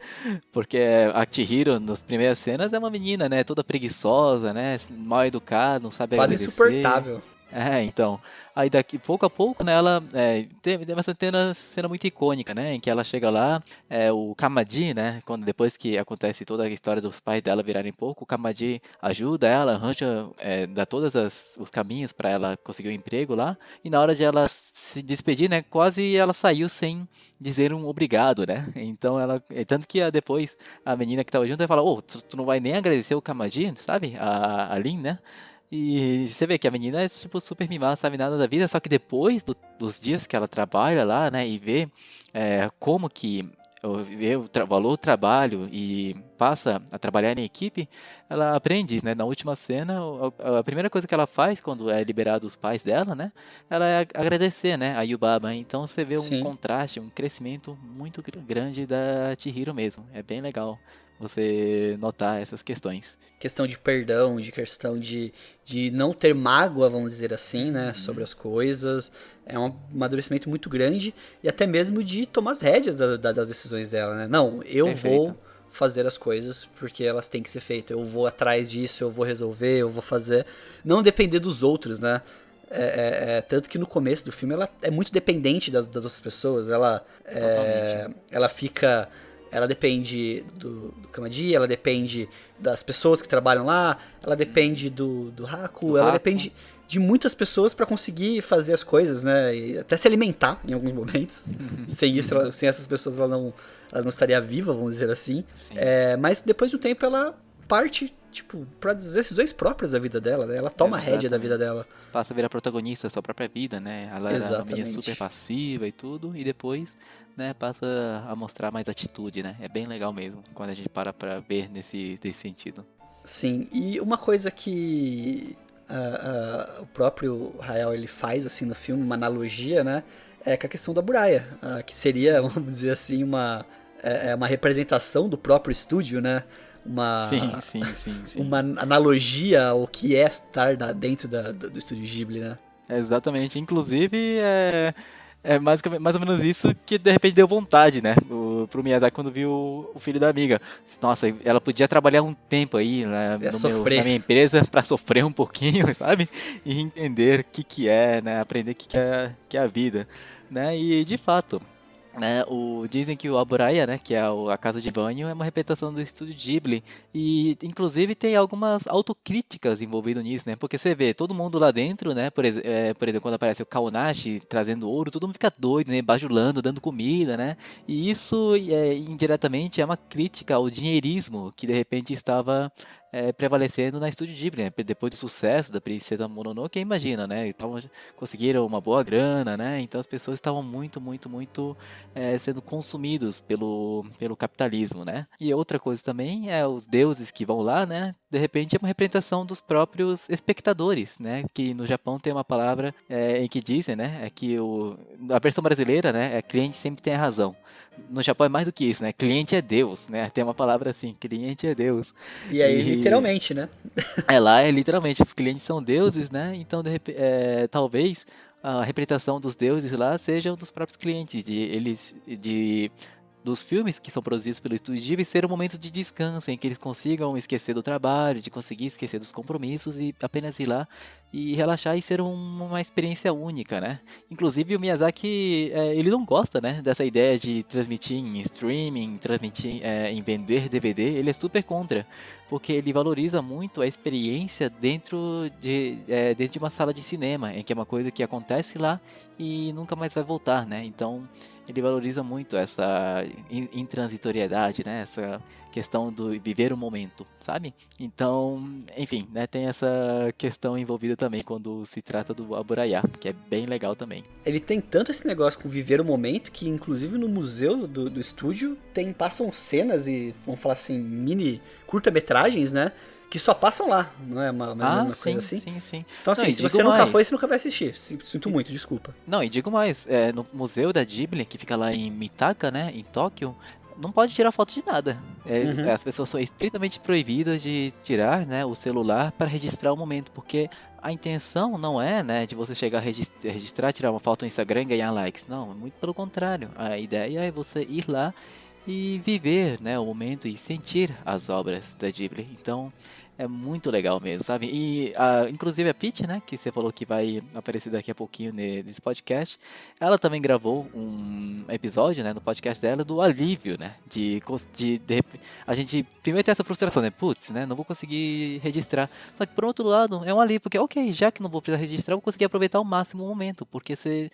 Porque a Chihiro, nas primeiras cenas, é uma menina, né? Toda preguiçosa, né? Mal educada, não sabe Quase agradecer. insuportável. É, então. Aí daqui pouco a pouco, né, ela é, tem, tem essa cena, cena muito icônica, né, em que ela chega lá, é, o Kamadi, né, quando depois que acontece toda a história dos pais dela virarem pouco, o Kamadi ajuda ela, arranja, é, dá todos os caminhos para ela conseguir um emprego lá, e na hora de ela se despedir, né, quase ela saiu sem dizer um obrigado, né, então ela, é, tanto que depois a menina que tava junto, vai falar, ô, oh, tu, tu, não vai nem agradecer o Kamadi, sabe, a, a Lin, né, e você vê que a menina é tipo super mimada, sabe nada da vida, só que depois do, dos dias que ela trabalha lá, né, e vê é, como que vê o valor do trabalho e passa a trabalhar em equipe, ela aprende, né? Na última cena, a, a primeira coisa que ela faz quando é liberado os pais dela, né? Ela é agradecer, né? A Yubaba. Então você vê um Sim. contraste, um crescimento muito grande da Chihiro mesmo. É bem legal você notar essas questões. Questão de perdão, de questão de, de não ter mágoa, vamos dizer assim, né, uhum. sobre as coisas. É um amadurecimento muito grande e até mesmo de tomar as rédeas da, da, das decisões dela, né? Não, eu Perfeito. vou fazer as coisas porque elas têm que ser feitas. Eu vou atrás disso, eu vou resolver, eu vou fazer. Não depender dos outros, né? É, é, é, tanto que no começo do filme ela é muito dependente das, das outras pessoas. Ela, é, ela fica ela depende do, do Kamadi, ela depende das pessoas que trabalham lá, ela depende do, do Haku, do ela Haku. depende de muitas pessoas para conseguir fazer as coisas, né? E até se alimentar em alguns momentos. sem isso, ela, sem essas pessoas, ela não, ela não estaria viva, vamos dizer assim. É, mas depois de um tempo, ela parte tipo, para decisões próprias da vida dela, né? Ela toma a rédea da vida dela. Passa a virar protagonista da sua própria vida, né? Ela era uma menina super passiva e tudo, e depois, né, passa a mostrar mais atitude, né? É bem legal mesmo, quando a gente para pra ver nesse, nesse sentido. Sim, e uma coisa que uh, uh, o próprio Rael ele faz, assim, no filme, uma analogia, né? É com a questão da Buraya, uh, que seria, [laughs] vamos dizer assim, uma, é, é uma representação do próprio estúdio, né? Uma, sim, sim, sim, sim. uma analogia ao que é estar dentro da, do estúdio Ghibli, né? exatamente. Inclusive, é, é mais, mais ou menos isso que de repente deu vontade, né? O pro, Miyazaki quando viu o filho da amiga. Nossa, ela podia trabalhar um tempo aí né, meu, na minha empresa [laughs] para sofrer um pouquinho, [laughs] sabe? E entender o que, que é, né? Aprender o que, que, é, que é a vida. Né? E de fato, né, o, dizem que o Aburaya, né, que é a casa de banho, é uma repetição do estúdio Ghibli. E, inclusive, tem algumas autocríticas envolvidas nisso, né? Porque você vê todo mundo lá dentro, né? Por, é, por exemplo, quando aparece o Kaonashi trazendo ouro, todo mundo fica doido, né? Bajulando, dando comida, né? E isso, é, indiretamente, é uma crítica ao dinheirismo que, de repente, estava é, prevalecendo na Estúdio Ghibli, né? Depois do sucesso da Princesa Mononoke, imagina, né? Estavam, conseguiram uma boa grana, né? Então as pessoas estavam muito, muito, muito é, sendo consumidos pelo, pelo capitalismo, né? E outra coisa também é os deuses que vão lá, né? De repente é uma representação dos próprios espectadores, né? Que no Japão tem uma palavra é, em que dizem, né? É que o, a versão brasileira, né? É cliente sempre tem a razão no Japão é mais do que isso, né? Cliente é Deus, né? Tem uma palavra assim, cliente é Deus. E aí, e... literalmente, né? é lá, é literalmente, os clientes são deuses, né? Então, de, é, talvez a representação dos deuses lá sejam dos próprios clientes, de eles de dos filmes que são produzidos pelo Estúdio Ghibli ser um momento de descanso, em que eles consigam esquecer do trabalho, de conseguir esquecer dos compromissos e apenas ir lá e relaxar e ser um, uma experiência única, né? Inclusive o Miyazaki, é, ele não gosta, né, dessa ideia de transmitir em streaming, transmitir é, em vender DVD, ele é super contra, porque ele valoriza muito a experiência dentro de, é, dentro de uma sala de cinema, em que é uma coisa que acontece lá e nunca mais vai voltar, né? Então ele valoriza muito essa intransitoriedade, né? Essa questão do viver o momento, sabe? Então, enfim, né, tem essa questão envolvida também quando se trata do Aburaya, que é bem legal também. Ele tem tanto esse negócio com viver o momento que, inclusive, no museu do, do estúdio tem passam cenas e, vamos falar assim, mini curta-metragens, né? que só passam lá, não é uma, mais ah, mesma sim, coisa assim? Sim, sim. Então, assim, não, se você mais... nunca foi, você nunca vai assistir. Sinto muito, desculpa. Não, e digo mais, é, no museu da Ghibli, que fica lá em Mitaka, né, em Tóquio, não pode tirar foto de nada. É, uhum. As pessoas são estritamente proibidas de tirar né, o celular para registrar o momento, porque a intenção não é né, de você chegar a registrar, tirar uma foto no Instagram e ganhar likes. Não, muito pelo contrário. A ideia é você ir lá e viver né, o momento e sentir as obras da Ghibli. Então, é muito legal mesmo, sabe? E a, inclusive a Peach, né, que você falou que vai aparecer daqui a pouquinho nesse podcast, ela também gravou um episódio, né, no podcast dela do alívio, né, de, de, de a gente primeiro tem essa frustração, né, putz, né, não vou conseguir registrar. Só que por outro lado, é um alívio, porque ok, já que não vou precisar registrar, eu vou conseguir aproveitar ao máximo o momento, porque você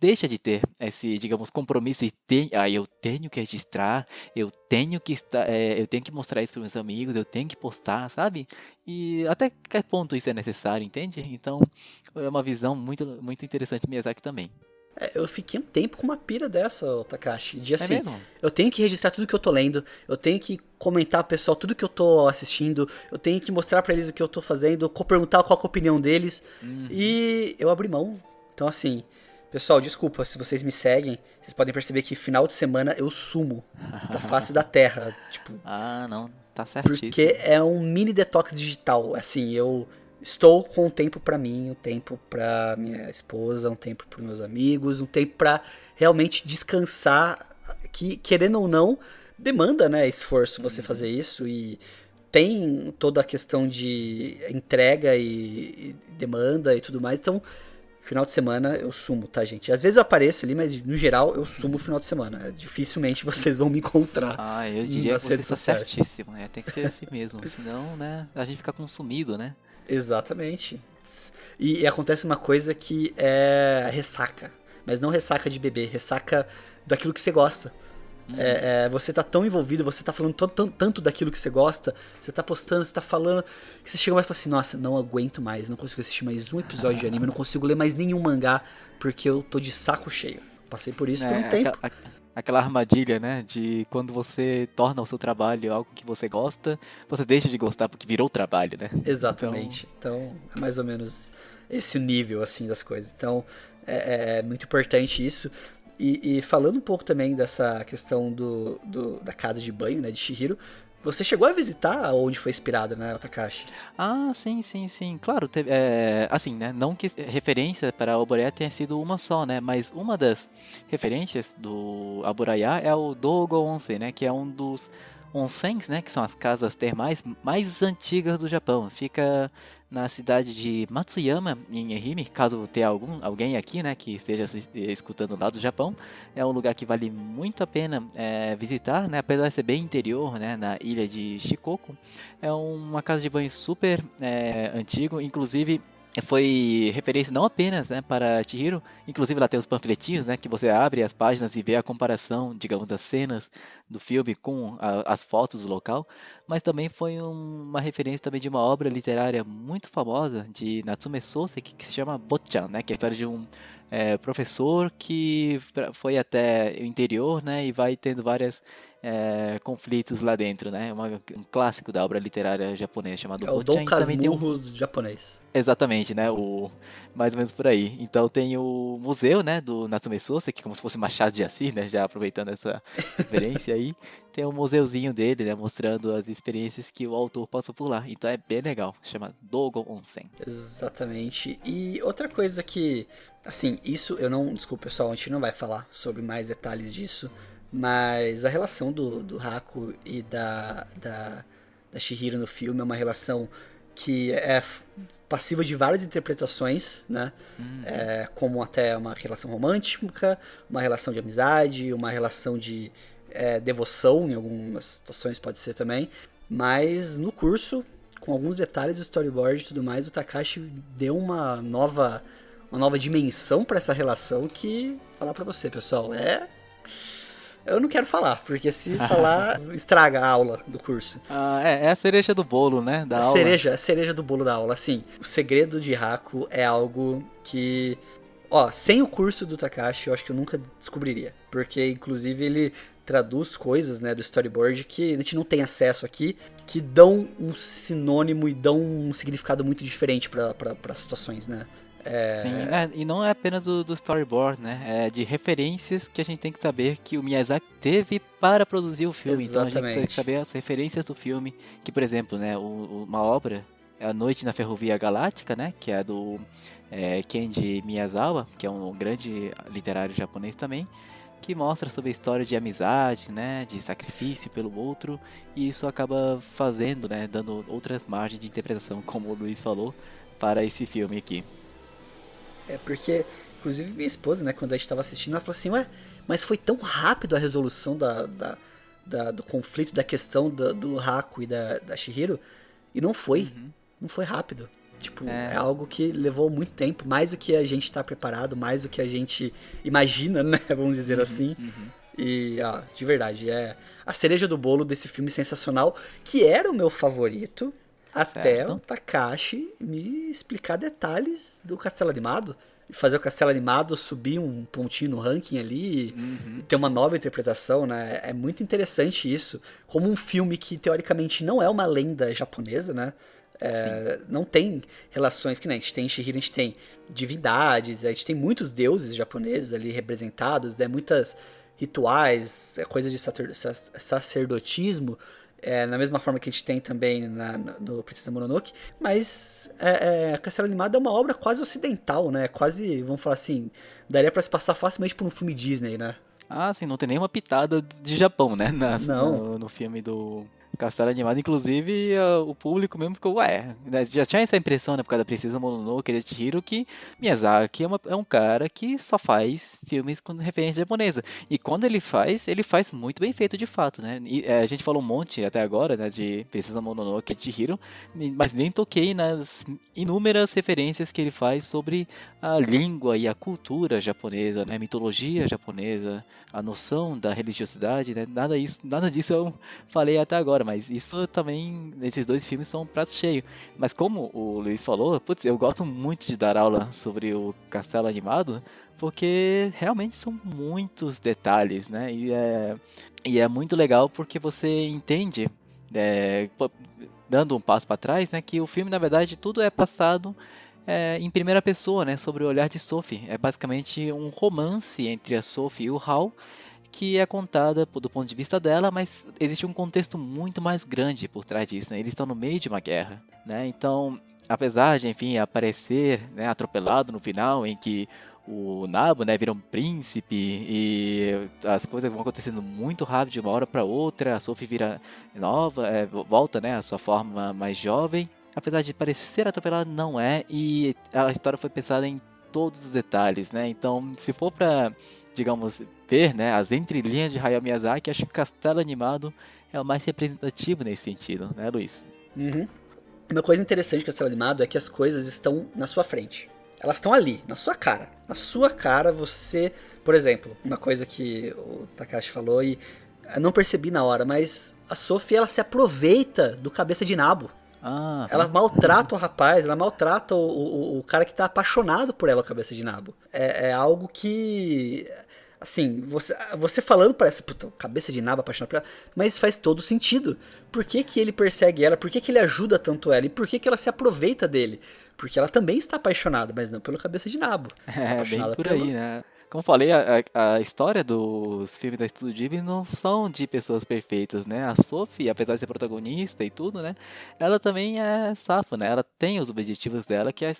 deixa de ter esse, digamos, compromisso e tem, ah, eu tenho que registrar, eu tenho que estar, é, eu tenho que mostrar isso para meus amigos, eu tenho que postar, sabe? E até que ponto isso é necessário, entende? Então, é uma visão muito, muito interessante Miyazaki também. É, eu fiquei um tempo com uma pira dessa, Takashi. De é assim, é eu tenho que registrar tudo que eu tô lendo, eu tenho que comentar pro pessoal tudo que eu tô assistindo, eu tenho que mostrar para eles o que eu tô fazendo, perguntar qual é a opinião deles. Uhum. E eu abri mão. Então, assim, Pessoal, desculpa, se vocês me seguem, vocês podem perceber que final de semana eu sumo da [laughs] face da terra. Tipo, ah, não, tá certíssimo. Porque é um mini detox digital. Assim, eu estou com um tempo para mim, um tempo para minha esposa, um tempo para meus amigos, um tempo para realmente descansar. Que, querendo ou não, demanda, né, esforço você uhum. fazer isso e tem toda a questão de entrega e, e demanda e tudo mais. Então, Final de semana eu sumo, tá, gente? Às vezes eu apareço ali, mas no geral eu sumo final de semana. Dificilmente [laughs] vocês vão me encontrar. Ah, eu diria que você está certíssimo. É, tem que ser assim mesmo. [laughs] Senão, né, a gente fica consumido, né? Exatamente. E, e acontece uma coisa que é ressaca. Mas não ressaca de beber, ressaca daquilo que você gosta. É, é, você tá tão envolvido, você tá falando tanto, daquilo que você gosta, você tá postando, você tá falando, que você chega mais e fala assim, nossa, não aguento mais, não consigo assistir mais um episódio de anime, não consigo ler mais nenhum mangá, porque eu tô de saco cheio. Passei por isso é, por um tempo. Aquela, aquela armadilha, né, de quando você torna o seu trabalho algo que você gosta, você deixa de gostar porque virou trabalho, né? Exatamente. Então, então é mais ou menos esse o nível, assim, das coisas. Então, é, é muito importante isso. E, e, falando um pouco também dessa questão do, do, da casa de banho, né, de Shihiro, Você chegou a visitar onde foi inspirado, né, o Takashi? Ah, sim, sim, sim. Claro, teve, é, assim, né? Não que referência para Alboraya tenha sido uma só, né? Mas uma das referências do Aburaya é o Dogo Onsen, né? Que é um dos onsens, né? Que são as casas termais mais antigas do Japão. Fica na cidade de Matsuyama, em Ehime, caso tenha algum, alguém aqui, né, que esteja escutando lá do Japão, é um lugar que vale muito a pena é, visitar, né, apesar de ser bem interior, né, na ilha de Shikoku, é uma casa de banho super é, antigo, inclusive foi referência não apenas né, para Chihiro, inclusive lá tem os panfletinhos, né, que você abre as páginas e vê a comparação, digamos, das cenas do filme com a, as fotos do local, mas também foi um, uma referência também de uma obra literária muito famosa de Natsume Soseki que se chama Bochan, né, que é a história de um é, professor que foi até o interior, né, e vai tendo várias é, conflitos lá dentro, né? Uma, um clássico da obra literária japonesa chamado É o Dom Casmurro um... japonês. Exatamente, né? O, mais ou menos por aí. Então tem o museu, né, do Natsume Sosa, que é como se fosse Machado de Assis, né? Já aproveitando essa [laughs] referência aí. Tem um museuzinho dele, né? Mostrando as experiências que o autor passou por lá. Então é bem legal. Chama Dogon Onsen. Exatamente. E outra coisa que... Assim, isso eu não... Desculpa, pessoal, a gente não vai falar sobre mais detalhes disso mas a relação do, do Haku e da, da, da Shihiro no filme é uma relação que é passiva de várias interpretações, né? Uhum. É, como até uma relação romântica, uma relação de amizade, uma relação de é, devoção, em algumas situações pode ser também. Mas no curso, com alguns detalhes do storyboard e tudo mais, o Takashi deu uma nova, uma nova dimensão para essa relação que, falar para você, pessoal, é eu não quero falar, porque se falar, [laughs] estraga a aula do curso. Ah, é, é a cereja do bolo, né? Da a aula. cereja, a cereja do bolo da aula, sim. O segredo de Haku é algo que. Ó, sem o curso do Takashi, eu acho que eu nunca descobriria. Porque, inclusive, ele traduz coisas, né, do storyboard que a gente não tem acesso aqui, que dão um sinônimo e dão um significado muito diferente para situações, né? É... Sim, é, e não é apenas do, do, storyboard, né? É de referências que a gente tem que saber que o Miyazaki teve para produzir o filme. Exatamente. Então a gente tem que saber as referências do filme. Que, por exemplo, né, o, uma obra, é A Noite na Ferrovia Galáctica, né? Que é do é, Kenji Miyazawa, que é um grande literário japonês também. Que mostra sobre a história de amizade, né? De sacrifício pelo outro. E isso acaba fazendo, né? Dando outras margens de interpretação, como o Luiz falou, para esse filme aqui. É porque, inclusive, minha esposa, né, quando a gente estava assistindo, ela falou assim: Ué, mas foi tão rápido a resolução da, da, da do conflito, da questão do, do Haku e da, da Shihiro. E não foi. Uhum. Não foi rápido. Tipo, é. é. algo que levou muito tempo, mais do que a gente está preparado, mais do que a gente imagina, [laughs] né? Vamos dizer uhum, assim. Uhum. E, ó, de verdade, é a cereja do bolo desse filme sensacional, que era o meu favorito, até certo. o Takashi me explicar detalhes do Castelo Animado. Fazer o Castelo Animado subir um pontinho no ranking ali uhum. e ter uma nova interpretação, né? É muito interessante isso. Como um filme que, teoricamente, não é uma lenda japonesa, né? É, não tem relações que nem a gente tem em Shihiro, a gente tem divindades, a gente tem muitos deuses japoneses ali representados, né? Muitas rituais, é, coisas de sacerdotismo é, na mesma forma que a gente tem também na, no Princesa Mononoke, mas é, é, Castelo Animado é uma obra quase ocidental, né? Quase, vamos falar assim, daria para se passar facilmente por um filme Disney, né? Ah, sim, não tem nenhuma pitada de Japão, né? Na, não. No, no filme do Castelo Animado, inclusive, uh, o público mesmo ficou, ué, né, já tinha essa impressão, né, por causa da Princesa Mononoke, de Chihiro, que Miyazaki é, uma, é, um cara que só faz filmes com referência japonesa. E quando ele faz, ele faz muito bem feito de fato, né? E, é, a gente falou um monte até agora, né, de Princesa Mononoke e Chihiro, mas nem toquei nas inúmeras referências que ele faz sobre a língua e a cultura japonesa, né, a mitologia japonesa, a noção da religiosidade, né? Nada, isso, nada disso eu falei até agora, mas isso também, esses dois filmes são um prato cheio. Mas como o Luiz falou, putz, eu gosto muito de dar aula sobre o Castelo Animado, porque realmente são muitos detalhes, né? E é, e é muito legal porque você entende, é, dando um passo para trás, né? Que o filme, na verdade, tudo é passado é, em primeira pessoa, né, sobre o olhar de Sophie. É basicamente um romance entre a Sophie e o Hal, que é contada do ponto de vista dela, mas existe um contexto muito mais grande por trás disso. Né? Eles estão no meio de uma guerra, né? Então, apesar de, enfim, aparecer né, atropelado no final, em que o Nabo, né, vira um príncipe e as coisas vão acontecendo muito rápido de uma hora para outra. A Sophie vira nova, é, volta, né, à sua forma mais jovem. Apesar de parecer atropelada, não é. E a história foi pensada em todos os detalhes, né? Então, se for para, digamos, ver, né, as entrelinhas de Hayao Miyazaki, acho que Castelo Animado é o mais representativo nesse sentido, né, Luiz? Uhum. Uma coisa interessante de Castelo Animado é que as coisas estão na sua frente. Elas estão ali, na sua cara. Na sua cara, você. Por exemplo, uma coisa que o Takashi falou e eu não percebi na hora, mas a Sophie ela se aproveita do cabeça de nabo. Ah, ela maltrata o rapaz, ela maltrata o, o, o, cara que tá apaixonado por ela, cabeça de nabo. É, é algo que. Assim, você, você falando parece, puta, cabeça de nabo apaixonado por ela, mas faz todo sentido. Por que, que ele persegue ela? Por que, que ele ajuda tanto ela? E por que, que ela se aproveita dele? Porque ela também está apaixonada, mas não pelo cabeça de nabo. [laughs] É, bem por pelo... aí, né? Como falei, a, a, história dos filmes da Estúdio Ghibli não são de pessoas perfeitas, né? A Sophie, apesar de ser protagonista e tudo, né? Ela também é safa, né? Ela tem os objetivos dela, que é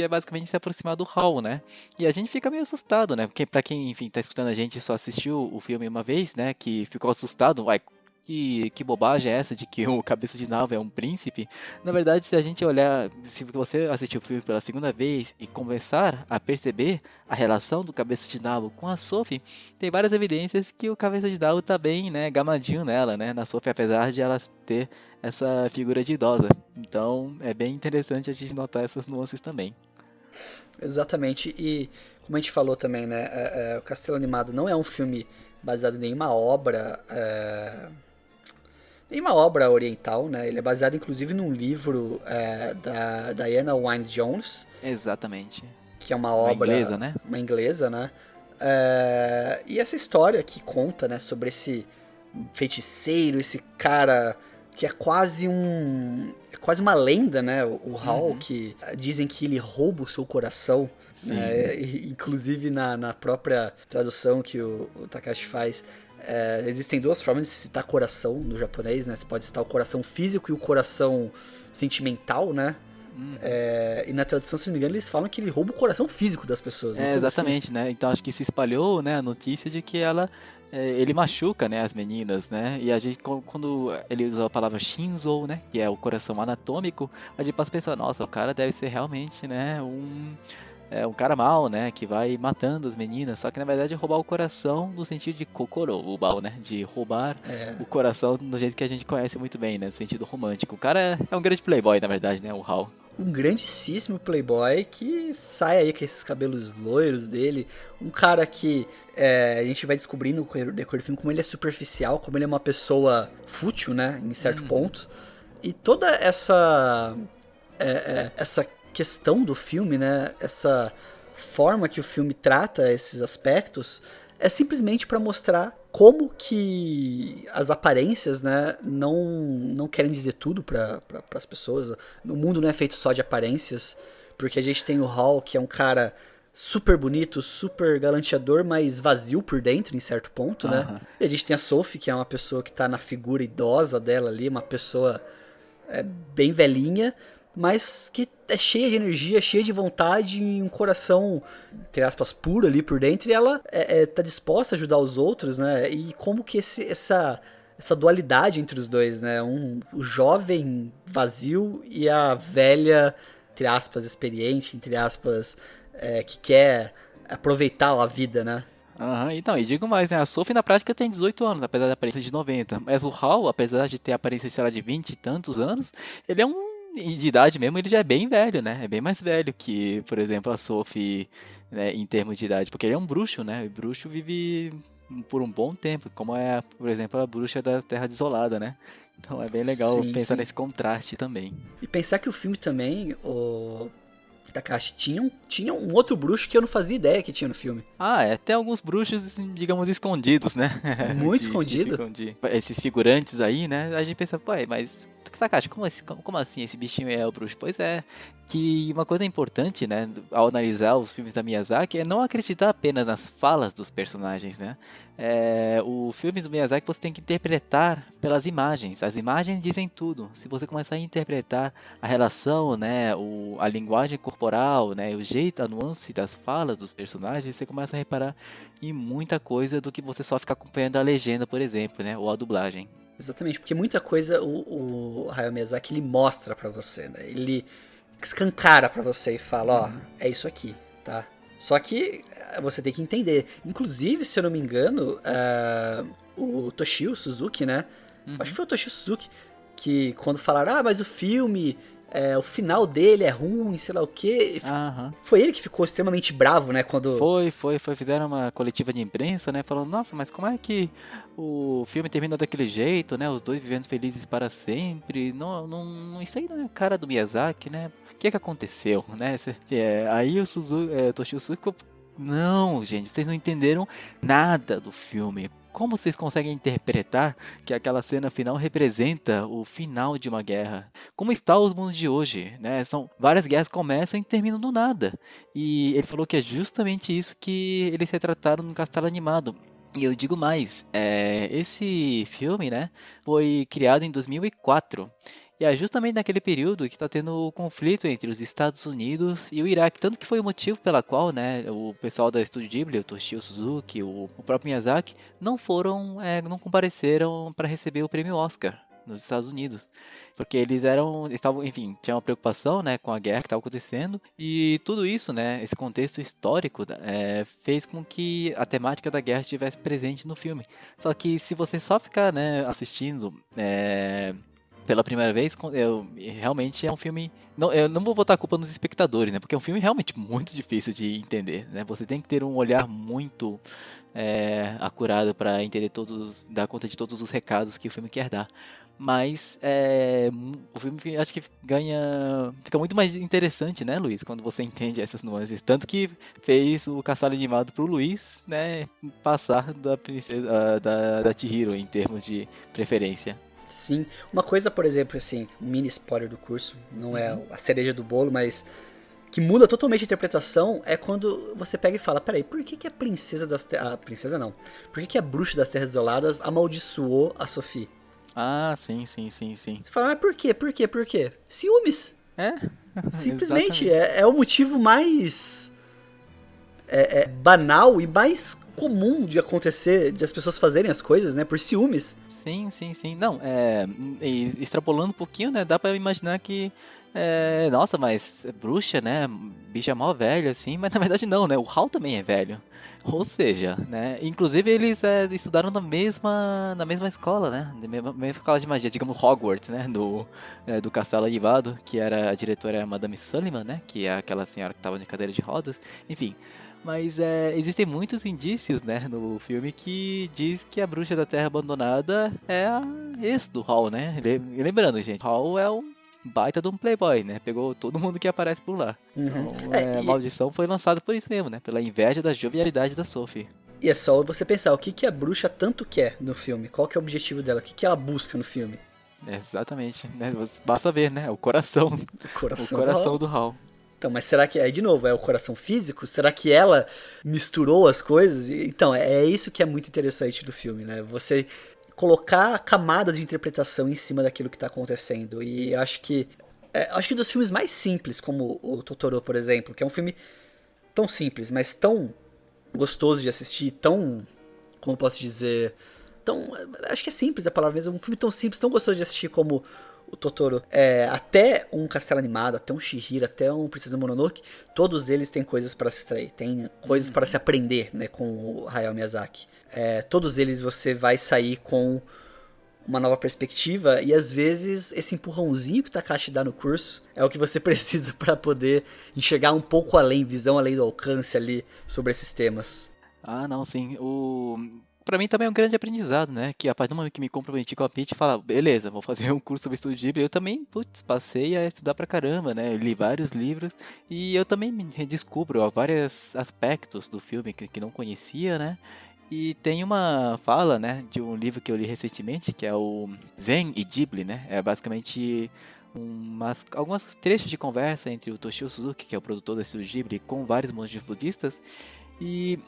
que é basicamente se aproximar do Hall, né? E a gente fica meio assustado, né? Porque para quem, enfim, tá escutando a gente só assistiu o filme uma vez, né? Que ficou assustado, vai, que, que bobagem é essa de que [laughs] o Cabeça de Nave é um príncipe? Na verdade, se a gente olhar, se você assistir o filme pela segunda vez e começar a perceber a relação do Cabeça de Nave com a Sophie, tem várias evidências que o Cabeça de Nave tá bem, né, gamadinho nela, né, na Sophie, apesar de ela ter essa figura de idosa. Então, é bem interessante a gente notar essas nuances também. Exatamente, e como a gente falou também, né, é, é, o Castelo Animado não é um filme baseado em nenhuma obra... É em uma obra oriental, né? Ele é baseado inclusive num livro é, da Diana Wynne Jones. Exatamente. Que é uma obra. Uma inglesa, né? Uma inglesa, né? É, e essa história que conta, né, sobre esse feiticeiro, esse cara que é quase um. É quase uma lenda, né? O, Hal, uhum. que dizem que ele rouba o seu coração. Né? inclusive na, na própria tradução que o, o Takashi faz, é, existem duas formas de citar coração no japonês, né? Você pode citar o coração físico e o coração sentimental, né? Uhum. É, e na tradução, se não me engano, eles falam que ele rouba o coração físico das pessoas. É, exatamente, assim. né? Então acho que se espalhou né, a notícia de que ela ele machuca, né, as meninas, né? E a gente, quando ele usa a palavra Shinzo, né, que é o coração anatômico, a gente passa a pensar, nossa, o cara deve ser realmente, né, um é um cara mal, né, que vai matando as meninas, só que na verdade é roubar o coração no sentido de kokoro, o bal, né, de roubar é. o coração do jeito que a gente conhece muito bem, né, no sentido romântico. O cara é um grande playboy, na verdade, né, o Hal. Um grandíssimo playboy que sai aí com esses cabelos loiros dele, um cara que é, a gente vai descobrindo no decorrer do filme como ele é superficial, como ele é uma pessoa fútil, né, em certo hum. ponto. E toda essa é, é, essa questão do filme, né? Essa forma que o filme trata esses aspectos é simplesmente para mostrar como que as aparências, né, não, não querem dizer tudo para pra, as pessoas. O mundo não é feito só de aparências, porque a gente tem o Hall, que é um cara super bonito, super galanteador, mas vazio por dentro em certo ponto, uhum. né? E a gente tem a Sophie, que é uma pessoa que tá na figura idosa dela ali, uma pessoa é, bem velhinha, mas que é cheia de energia, cheia de vontade e um coração, entre aspas, puro ali por dentro, e ela é, é, tá disposta a ajudar os outros, né? E como que esse, essa, essa dualidade entre os dois, né? Um, o jovem vazio e a velha, entre aspas, experiente, entre aspas, é, que quer aproveitar a vida, né? Uhum, então, e digo mais, né? A Sophie na prática tem 18 anos, apesar da aparência de 90. Mas o Hal, apesar de ter a aparência, de 20 e tantos anos, ele é um de idade mesmo, ele já é bem velho, né? É bem mais velho que, por exemplo, a Sophie, né, em termos de idade. Porque ele é um bruxo, né? O bruxo vive por um bom tempo, como é, por exemplo, a bruxa da Terra Desolada, né? Então é bem legal sim, pensar sim. nesse contraste também. E pensar que o filme também, o Takashi, tinha um, tinha um outro bruxo que eu não fazia ideia que tinha no filme. Ah, é, tem alguns bruxos, digamos, escondidos, né? [laughs] Muito escondido. Esses figurantes aí, né? A gente pensa, pô, mas Takashi, como, assim, como assim esse bichinho é o bruxo? Pois é, que uma coisa importante, né, ao analisar os filmes da Miyazaki é não acreditar apenas nas falas dos personagens, né? É, o filme do Miyazaki você tem que interpretar pelas imagens. As imagens dizem tudo. Se você começar a interpretar a relação, né, o, a linguagem corporal, né, o jeito, a nuance das falas dos personagens, você começa a reparar em muita coisa do que você só ficar acompanhando a legenda, por exemplo, né, ou a dublagem. Exatamente, porque muita coisa o, o Hayao Miyazaki ele mostra para você, né? Ele escancara para você e fala, ó, uhum. é isso aqui, tá? Só que eh, você tem que entender. Inclusive, se eu não me engano, uh, o Toshio Suzuki, né? Uhum. Acho que foi o Toshio Suzuki que quando falaram, ah, mas o filme é, o final dele é ruim, sei lá o quê. Uhum. Foi ele que ficou extremamente bravo, né? Quando. Foi, foi, foi. Fizeram uma coletiva de imprensa, né? Falando, nossa, mas como é que o filme termina daquele jeito, né? Os dois vivendo felizes para sempre. Não, não, isso aí não é cara do Miyazaki, né? O que é que aconteceu, né? É, aí o Suzuki, é, Toshio Suzuki não, gente, vocês não entenderam nada do filme. Como vocês conseguem interpretar que aquela cena final representa o final de uma guerra? Como está os mundos de hoje? Né? São várias guerras começam e terminam do nada. E ele falou que é justamente isso que eles retrataram no Castelo Animado. E eu digo mais, é, esse filme, né, foi criado em 2004 e é justamente naquele período que está tendo o conflito entre os Estados Unidos e o Iraque, tanto que foi o motivo pela qual, né, o pessoal da Estúdio Ghibli, o Toshio Suzuki, o, o próprio Miyazaki, não foram, é, não compareceram para receber o prêmio Oscar nos Estados Unidos, porque eles eram, estavam, enfim, tinham uma preocupação, né, com a guerra que estava acontecendo. E tudo isso, né, esse contexto histórico é, fez com que a temática da guerra estivesse presente no filme. Só que se você só ficar, né, assistindo é, pela primeira vez, eu, realmente é um filme. Não, eu não vou botar a culpa nos espectadores, né? Porque é um filme realmente muito difícil de entender, né? Você tem que ter um olhar muito é, acurado para entender todos, dar conta de todos os recados que o filme quer dar. Mas é, o filme acho que ganha. Fica muito mais interessante, né, Luiz? Quando você entende essas nuances. Tanto que fez o Caçado Animado pro Luiz, né? Passar da princesa da, da Chihiro em termos de preferência. Sim. Uma coisa, por exemplo, assim, mini spoiler do curso, não é uhum. a cereja do bolo, mas que muda totalmente a interpretação é quando você pega e fala, peraí, por que, que a princesa das a princesa não? Por que, que a bruxa das Terras Isoladas amaldiçoou a Sophie? Ah, sim, sim, sim, sim. Você fala, mas por quê? Por quê? Por quê? Ciúmes. É? [laughs] Simplesmente, é, é, o motivo mais é, é, banal e mais comum de acontecer, de as pessoas fazerem as coisas, né? Por ciúmes. Sim, sim, sim. Não, é, extrapolando um pouquinho, né? Dá pra imaginar que é, nossa, mas é bruxa, né? Bicha mó velha, assim, mas na verdade não, né? O Hal também é velho. Ou seja, né? Inclusive eles é, estudaram na mesma, na mesma escola, né? Na mesma, mesma escola de magia, digamos Hogwarts, né? Do, é, do Castelo Animado, que era a diretora Madame Sullivan, né? Que é aquela senhora que tava de cadeira de rodas. Enfim, mas é, existem muitos indícios, né, no filme que diz que a bruxa da Terra Abandonada é a ex do Hall, né? Lembrando, gente, Hall é um baita de um playboy, né? Pegou todo mundo que aparece por lá. Uhum. Então, é, é, a maldição foi lançada por isso mesmo, né? Pela inveja da jovialidade da Sophie. E é só você pensar, o que, que a bruxa tanto quer no filme? Qual que é o objetivo dela? O que, que ela busca no filme? exatamente, né? Basta ver, né? O coração. O coração, o coração do Hall. Então, mas será que aí de novo é o coração físico? Será que ela misturou as coisas? Então, é, é isso que é muito interessante do filme, né? Você colocar camadas de interpretação em cima daquilo que está acontecendo. E acho que é, acho que dos filmes mais simples, como o Totoro, por exemplo, que é um filme tão simples, mas tão gostoso de assistir, tão como posso dizer, tão acho que é simples a palavra mesmo, um filme tão simples, tão gostoso de assistir como o Totoro, é, até um Castelo Animado, até um Shihiro, até um Princesa Mononoke, todos eles têm coisas para se extrair, tem coisas uhum. para se aprender, né, com o Hayao Miyazaki. É, todos eles você vai sair com uma nova perspectiva e às vezes esse empurrãozinho que Takashi dá no curso é o que você [laughs] precisa para poder enxergar um pouco além, visão além do alcance ali sobre esses temas. Ah, não, sim. O para mim também é um grande aprendizado, né? Que a partir do momento que me comprometi com a Pitch e falar, beleza, vou fazer um curso sobre estudo Ghibli, eu também, putz, passei a estudar pra caramba, né? Li vários livros e eu também me redescubro ó, vários aspectos do filme que, que não conhecia, né? E tem uma fala, né, de um livro que eu li recentemente, que é o Zen e Ghibli, né? É basicamente umas, algumas trechos de conversa entre o Toshio Suzuki, que é o produtor da Studio Ghibli, com vários monges budistas. E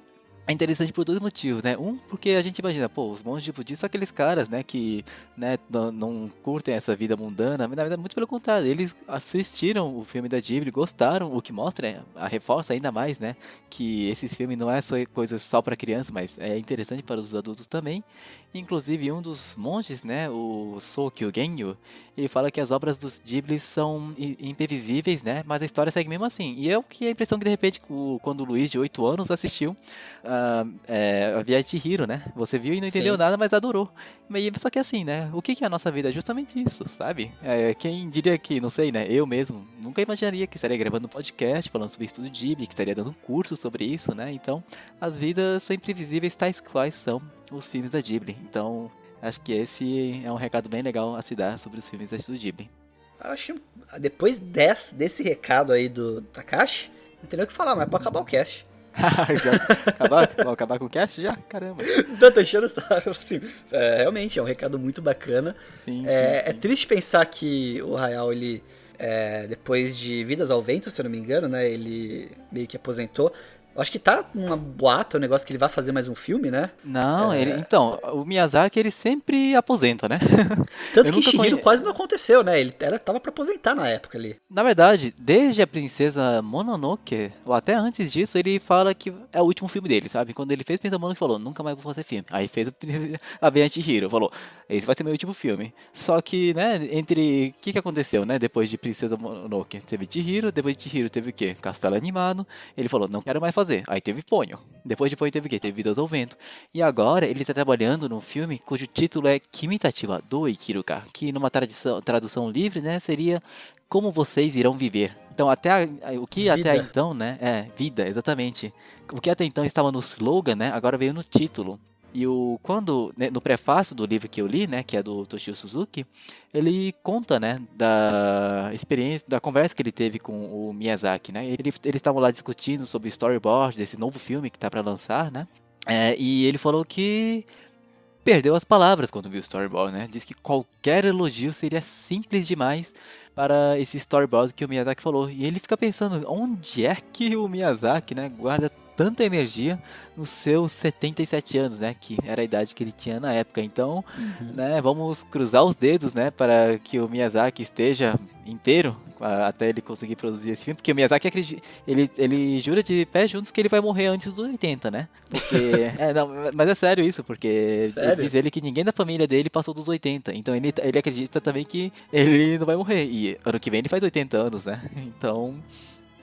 é interessante por dois motivos, né? Um, porque a gente imagina, pô, os monges de budistas são aqueles caras, né, que né, não, curtem essa vida mundana, mas na verdade, muito pelo contrário, eles assistiram o filme da Ghibli, gostaram, o que mostra, a reforça ainda mais, né, que esses filmes não é só coisas só para criança, mas é interessante para os adultos também. Inclusive, um dos monges, né, o Sokyo Genyo, ele fala que as obras dos Ghibli são imprevisíveis, né, mas a história segue mesmo assim. E é o que a impressão que de repente, quando o Luiz de 8 anos assistiu uh, é, a Viagem de Hiro, né? Você viu e não entendeu Sim. nada, mas adorou. Só que assim, né? O que é a nossa vida? É justamente isso, sabe? É, quem diria que, não sei, né? Eu mesmo nunca imaginaria que estaria gravando um podcast falando sobre estudo Ghibli, que estaria dando um curso sobre isso, né? Então, as vidas são imprevisíveis tais quais são os filmes da Ghibli. Então, acho que esse é um recado bem legal a se dar sobre os filmes da Estúdio Ghibli. Acho que depois desse, desse recado aí do Takashi, não tem nem o que falar, mas é pra acabar o cast. [laughs] já acabar, Vamos acabar com o cast já? Caramba. [laughs] Não, tá enchendo o saco. [laughs] Assim, é, realmente, é um recado muito bacana. Sim, é, sim, sim. é triste pensar que o Hayao, ele, é, depois de Vidas ao Vento, se eu não me engano, né, ele meio que aposentou. Acho que tá uma boata o negócio que ele vai fazer mais um filme, né? Não, é... ele, então, o Miyazaki ele sempre aposenta, né? Tanto [laughs] Eu que Shihiro conhe... quase não aconteceu, né? Ele era, tava pra aposentar na época ali. Na verdade, desde a Princesa Mononoke, ou até antes disso, ele fala que é o último filme dele, sabe? Quando ele fez Princesa Mononoke, falou, nunca mais vou fazer filme. Aí fez [laughs] a Beyond Hero, falou, esse vai ser meu último filme. Só que, né, entre... O que que aconteceu, né? Depois de Princesa Mononoke, teve Chihiro, depois de Chihiro teve o quê? Castelo Animado. Ele falou, não quero mais fazer fazer. Aí teve Ponyo. Depois de Ponyo teve o quê? Teve Vidas ao Vento. E agora ele está trabalhando num filme cujo título é Kimitachiwa do Ikiruka, que numa tradução, tradução livre, né, seria Como Vocês Irão Viver. Então, até a, o que vida. até então, né, é, vida, exatamente. O que até então estava no slogan, né, agora veio no título. E o quando né, no prefácio do livro que eu li, né, que é do Toshio Suzuki, ele conta, né, da experiência, da conversa que ele teve com o Miyazaki, né? Ele, eles estavam lá discutindo sobre o storyboard desse novo filme que está para lançar, né? É, e ele falou que perdeu as palavras quando viu o storyboard, né? Diz que qualquer elogio seria simples demais para esse storyboard que o Miyazaki falou. E ele fica pensando, onde é que o Miyazaki, né, guarda tanta energia nos seus 77 anos, né? Que era a idade que ele tinha na época. Então, uhum. né, vamos cruzar os dedos, né? Para que o Miyazaki esteja inteiro até ele conseguir produzir esse filme. Porque o Miyazaki acredita, ele, ele jura de pé juntos que ele vai morrer antes dos 80, né? Porque. [laughs] é, não, mas é sério isso, porque sério? diz ele que ninguém da família dele passou dos 80. Então ele, ele acredita também que ele não vai morrer. E ano que vem ele faz 80 anos, né? Então.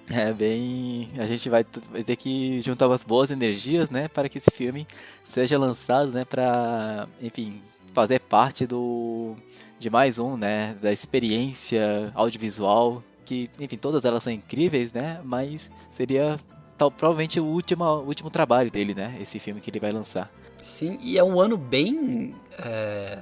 É bem. A gente vai, vai, ter que juntar umas boas energias, né? Para que esse filme seja lançado, né? Para, enfim, fazer parte do. De mais um, né? Da experiência audiovisual. Que, enfim, todas elas são incríveis, né? Mas seria tal, provavelmente o último, o último trabalho dele, né? Esse filme que ele vai lançar. Sim, e é um ano bem. É,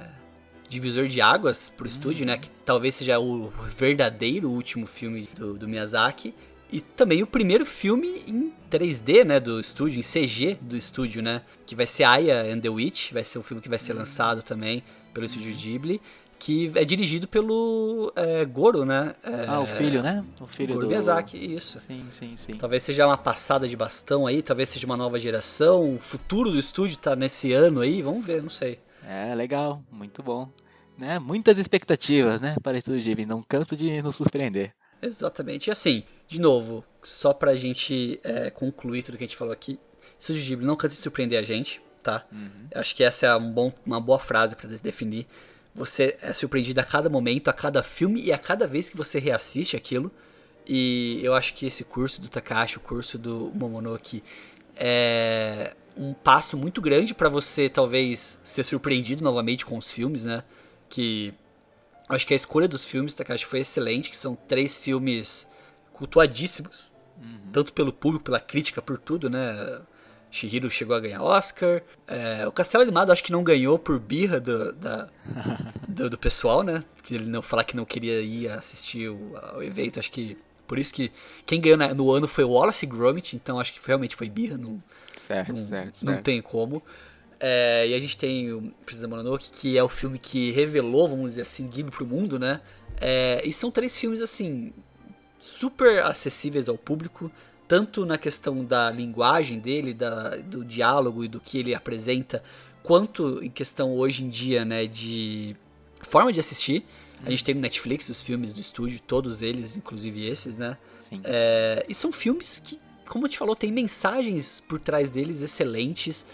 divisor de águas pro hum. estúdio, né? Que talvez seja o verdadeiro último filme do, do Miyazaki. E também o primeiro filme em 3D, né, do estúdio, em CG do estúdio, né, que vai ser Aya and the Witch, vai ser um filme que vai ser uhum. lançado também pelo estúdio Ghibli, que é dirigido pelo é, Goro, né? É, ah, o filho, né? O filho Goro do... Miyazaki, isso. Sim, sim, sim. Talvez seja uma passada de bastão aí, talvez seja uma nova geração, o futuro do estúdio tá nesse ano aí, vamos ver, não sei. É, legal, muito bom. Né? Muitas expectativas, né, para o estúdio Ghibli, não canto de nos surpreender. Exatamente. E assim, de novo, só pra gente é, concluir tudo que a gente falou aqui, Estúdio Ghibli não cansa de surpreender a gente, tá? Uhum. Acho que essa é um bom, uma boa frase para definir. Você é surpreendido a cada momento, a cada filme e a cada vez que você reassiste aquilo. E eu acho que esse curso do Takashi, o curso do Momonoke, é um passo muito grande para você talvez ser surpreendido novamente com os filmes, né? Que Acho que a escolha dos filmes Takashi foi excelente, que são três filmes cultuadíssimos, uhum. tanto pelo público, pela crítica, por tudo, né? Shihiro chegou a ganhar Oscar. É, o Castelo Animado acho que não ganhou por birra do, da, [laughs] do, do, pessoal, né? Ele não falar que não queria ir assistir o, o evento, acho que Por isso que quem ganhou no ano foi o Wallace Gromit, então acho que realmente foi birra. Não, certo, não, certo, Não certo. tem como. É, e a gente tem o Princesa Mononoke, que é o filme que revelou, vamos dizer assim, Ghibli pro mundo, né? É, e são três filmes, assim, super acessíveis ao público, tanto na questão da linguagem dele, da, do diálogo e do que ele apresenta, quanto em questão hoje em dia, né, de forma de assistir. A gente tem no Netflix os filmes do estúdio, todos eles, inclusive esses, né? Sim. É, e são filmes que, como a gente falou, tem mensagens por trás deles excelentes.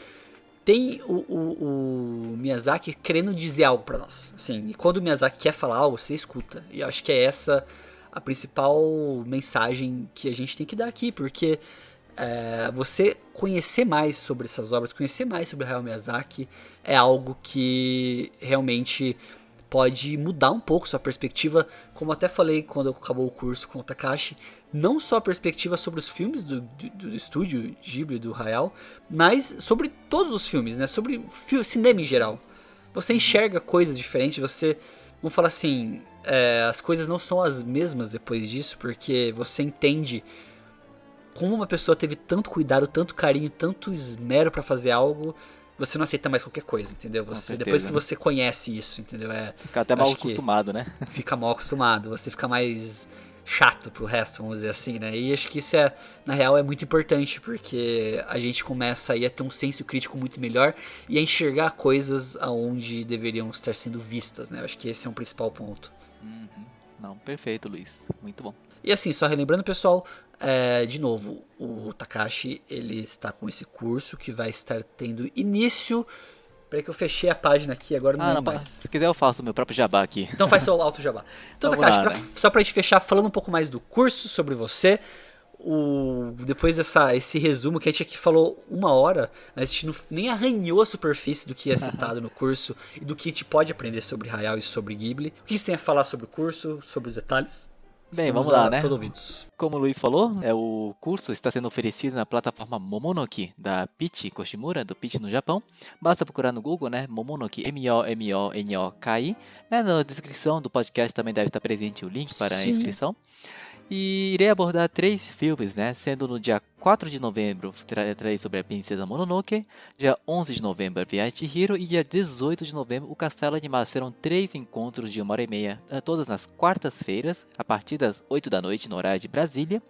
Tem o, o, o Miyazaki querendo dizer algo para nós. Assim, e quando o Miyazaki quer falar algo, você escuta. E eu acho que é essa a principal mensagem que a gente tem que dar aqui, porque é, você conhecer mais sobre essas obras, conhecer mais sobre Hayao Miyazaki é algo que realmente pode mudar um pouco sua perspectiva, como até falei quando acabou o curso com o Takashi, não só a perspectiva sobre os filmes do, do, do estúdio Ghibli, do Hayao, mas sobre todos os filmes, né? Sobre cinema em geral. Você enxerga coisas diferentes, você, vamos falar assim, é, as coisas não são as mesmas depois disso, porque você entende como uma pessoa teve tanto cuidado, tanto carinho, tanto esmero para fazer algo, você não aceita mais qualquer coisa, entendeu? Você, depois que você conhece isso, entendeu? É, fica até mal acostumado, né? [laughs] Fica mal acostumado, você fica mais chato pro resto, vamos dizer assim, né? E acho que isso é, na real, é muito importante, porque a gente começa aí a ter um senso crítico muito melhor e a enxergar coisas aonde deveriam estar sendo vistas, né? Acho que esse é um principal ponto. Uhum. Não, perfeito, Luiz. Muito bom. E assim, só relembrando, pessoal, é, de novo, o Takashi ele está com esse curso que vai estar tendo início. Peraí que eu fechei a página aqui, agora não, ah, não mais. Se quiser eu faço o meu próprio jabá aqui. Então faz seu alto jabá. Então, Vamos Takashi, lá, pra, né? só pra gente fechar, falando um pouco mais do curso, sobre você. O, depois dessa, esse resumo que a gente aqui falou uma hora, a gente não, nem arranhou a superfície do que é [laughs] citado no curso e do que a gente pode aprender sobre Hayao e sobre Ghibli. O que você tem a falar sobre o curso, sobre os detalhes? Bem, Estamos vamos lá, a- né? Como o Luiz falou, é, o curso está sendo oferecido na plataforma Momonoki, da Pichi Koshimura, do Pichi no Japão. Basta procurar no Google, né? Momonoki, M-O-M-O-N-O-K-I. Né, na descrição do podcast também deve estar presente o link para a Sim. inscrição. E irei abordar três filmes, né? Sendo no dia 4 de novembro, tra trarei sobre a Princesa Mononoke. Dia 11 de novembro, Viagem de Hiro. E dia 18 de novembro, o Castelo Animado. Serão três encontros de uma hora e meia, eh, todas nas quartas-feiras, a partir das 8 da noite, no horário de Brasília.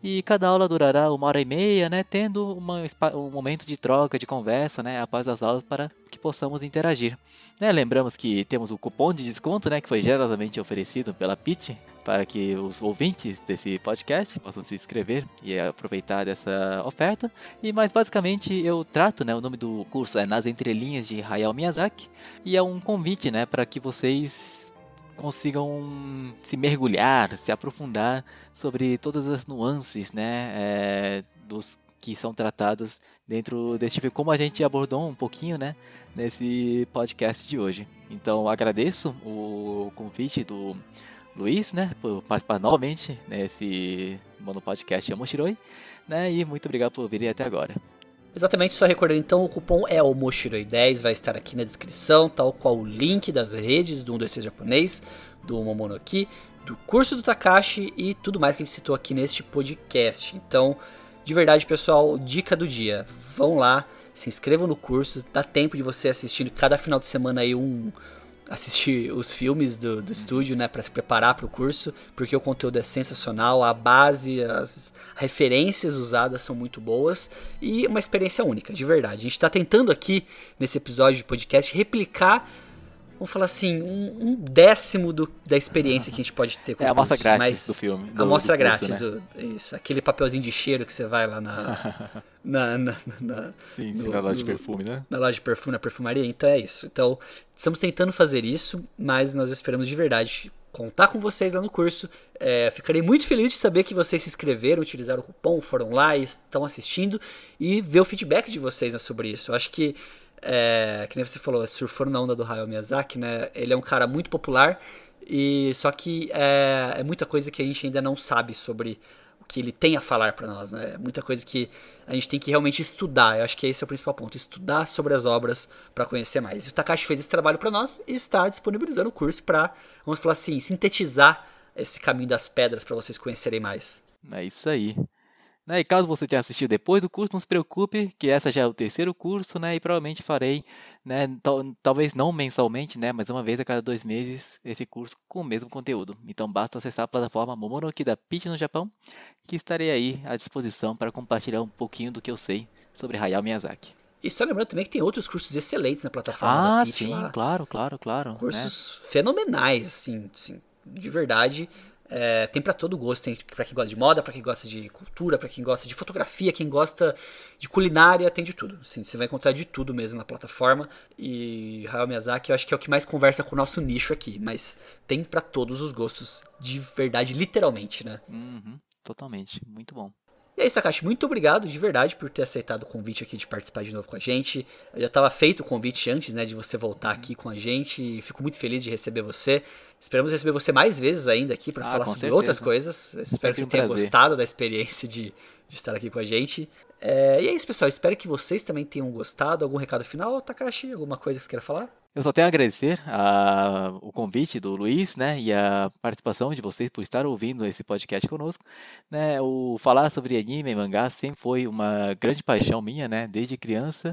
E cada aula durará uma hora e meia, né? Tendo uma, um momento de troca, de conversa, né? Após as aulas, para que possamos interagir. Né, Lembramos que temos o cupom de desconto, né? Que foi generosamente oferecido pela Pitch para que os ouvintes desse podcast possam se inscrever e aproveitar dessa oferta. E mais basicamente eu trato, né, o nome do curso é Nas Entrelinhas de Hayao Miyazaki e é um convite, né, para que vocês consigam se mergulhar, se aprofundar sobre todas as nuances, né, é, dos que são tratadas dentro desse tipo, como a gente abordou um pouquinho, né, nesse podcast de hoje. Então agradeço o convite do Luiz, né, por participar novamente nesse mono podcast Amoshiroi, né, e muito obrigado por virem até agora. Exatamente, só recordando então, o cupom é o Moshiroi10, vai estar aqui na descrição, tal qual o link das redes do 126 japonês, do Momonoki, do curso do Takashi e tudo mais que a gente citou aqui neste podcast. Então, de verdade, pessoal, dica do dia, vão lá, se inscrevam no curso, dá tempo de você assistir cada final de semana aí um assistir os filmes do, do estúdio, né, para se preparar para o curso, porque o conteúdo é sensacional, a base, as referências usadas são muito boas e uma experiência única, de verdade. A gente está tentando aqui nesse episódio de podcast replicar, vamos falar assim, um, um décimo do, da experiência que a gente pode ter com É a amostra grátis mas do filme. a amostra grátis, né? o- isso, aquele papelzinho de cheiro que você vai lá na, [laughs] na, na, na- Sim, sim, no- na loja de perfume, né? na loja de perfume, na perfumaria, então é isso. Então, estamos tentando fazer isso, mas nós esperamos de verdade contar com vocês lá no curso. É, ficarei muito feliz de saber que vocês se inscreveram, utilizaram o cupom, foram lá e estão assistindo e ver o feedback de vocês né, sobre isso. Eu acho que, é, que nem você falou, surfando na onda do Hayao Miyazaki, né? Ele é um cara muito popular e só que é, é muita coisa que a gente ainda não sabe sobre o que ele tem a falar para nós, né? É muita coisa que a gente tem que realmente estudar. Eu acho que esse é o principal ponto, estudar sobre as obras para conhecer mais. E o Takashi fez esse trabalho para nós e está disponibilizando o curso para, vamos falar assim, sintetizar esse caminho das pedras para vocês conhecerem mais. É isso aí. Né, e caso você tenha assistido depois do curso, não se preocupe, que essa já é o terceiro curso, né? E provavelmente farei, né? Tal, talvez não mensalmente, né? Mas uma vez a cada dois meses esse curso com o mesmo conteúdo. Então basta acessar a plataforma Momonoki da Pitch no Japão, que estarei aí à disposição para compartilhar um pouquinho do que eu sei sobre Hayao Miyazaki. E só lembrando também que tem outros cursos excelentes na plataforma. Ah, sim, lá. claro, claro, claro. Né? Cursos né? fenomenais, assim, assim, de verdade. É, tem para todo gosto, tem para quem gosta de moda, para quem gosta de cultura, para quem gosta de fotografia, quem gosta de culinária, tem de tudo. Assim, você vai encontrar de tudo mesmo na plataforma. E Hayao Miyazaki eu acho que é o que mais conversa com o nosso nicho aqui, mas tem para todos os gostos, de verdade, literalmente, né? Uhum, totalmente, muito bom. E é isso, Akashi. Muito obrigado de verdade por ter aceitado o convite aqui de participar de novo com a gente. Eu já estava feito o convite antes, né, de você voltar aqui com a gente. Fico muito feliz de receber você. Esperamos receber você mais vezes ainda aqui para ah, falar sobre certeza. outras coisas. Espero que você tenha prazer. gostado da experiência de, de estar aqui com a gente. É, e é isso, pessoal. Espero que vocês também tenham gostado. Algum recado final, Takashi? Alguma coisa que você queira falar? Eu só tenho a agradecer a, o convite do Luiz, né, e a participação de vocês por estar ouvindo esse podcast conosco, né, o falar sobre anime e mangá sempre foi uma grande paixão minha, né, desde criança,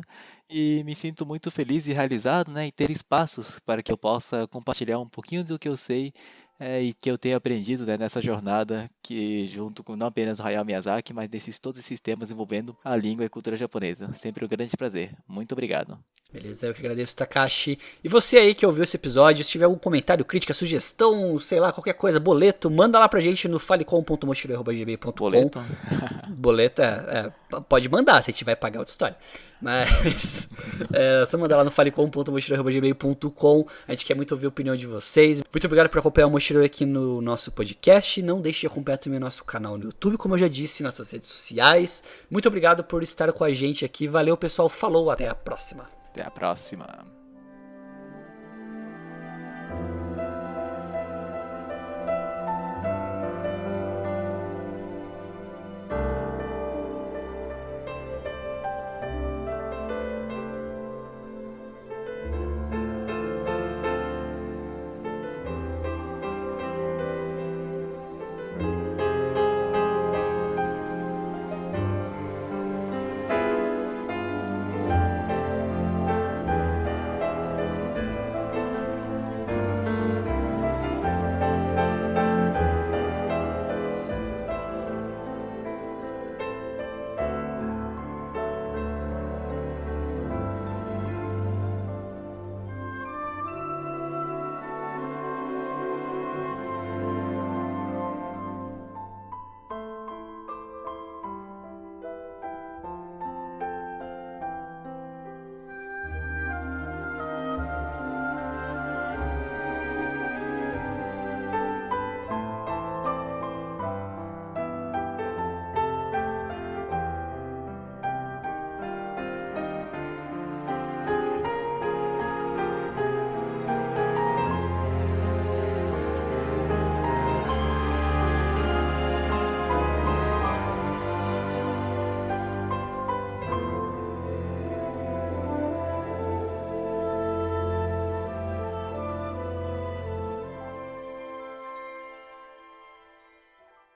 e me sinto muito feliz e realizado, né, em ter espaços para que eu possa compartilhar um pouquinho do que eu sei é, e que eu tenho aprendido né, nessa jornada que junto com não apenas o Hayao Miyazaki, mas desses todos esses temas envolvendo a língua e cultura japonesa. Sempre um grande prazer. Muito obrigado. Beleza, eu que agradeço, Takashi. E você aí que ouviu esse episódio, se tiver algum comentário, crítica, sugestão, sei lá, qualquer coisa, boleto, manda lá pra gente no falecom.mochilei.gmail.com Boleto? [laughs] boleto, é, é, pode mandar, se a gente vai pagar outra história. Mas [laughs] é só mandar lá no falecom.mochilei.gmail.com A gente quer muito ouvir a opinião de vocês. Muito obrigado por acompanhar o Mochilei aqui no nosso podcast. Não deixe de acompanhar também o nosso canal no YouTube, como eu já disse, nossas redes sociais. Muito obrigado por estar com a gente aqui. Valeu, pessoal. Falou, até a próxima. Até a próxima.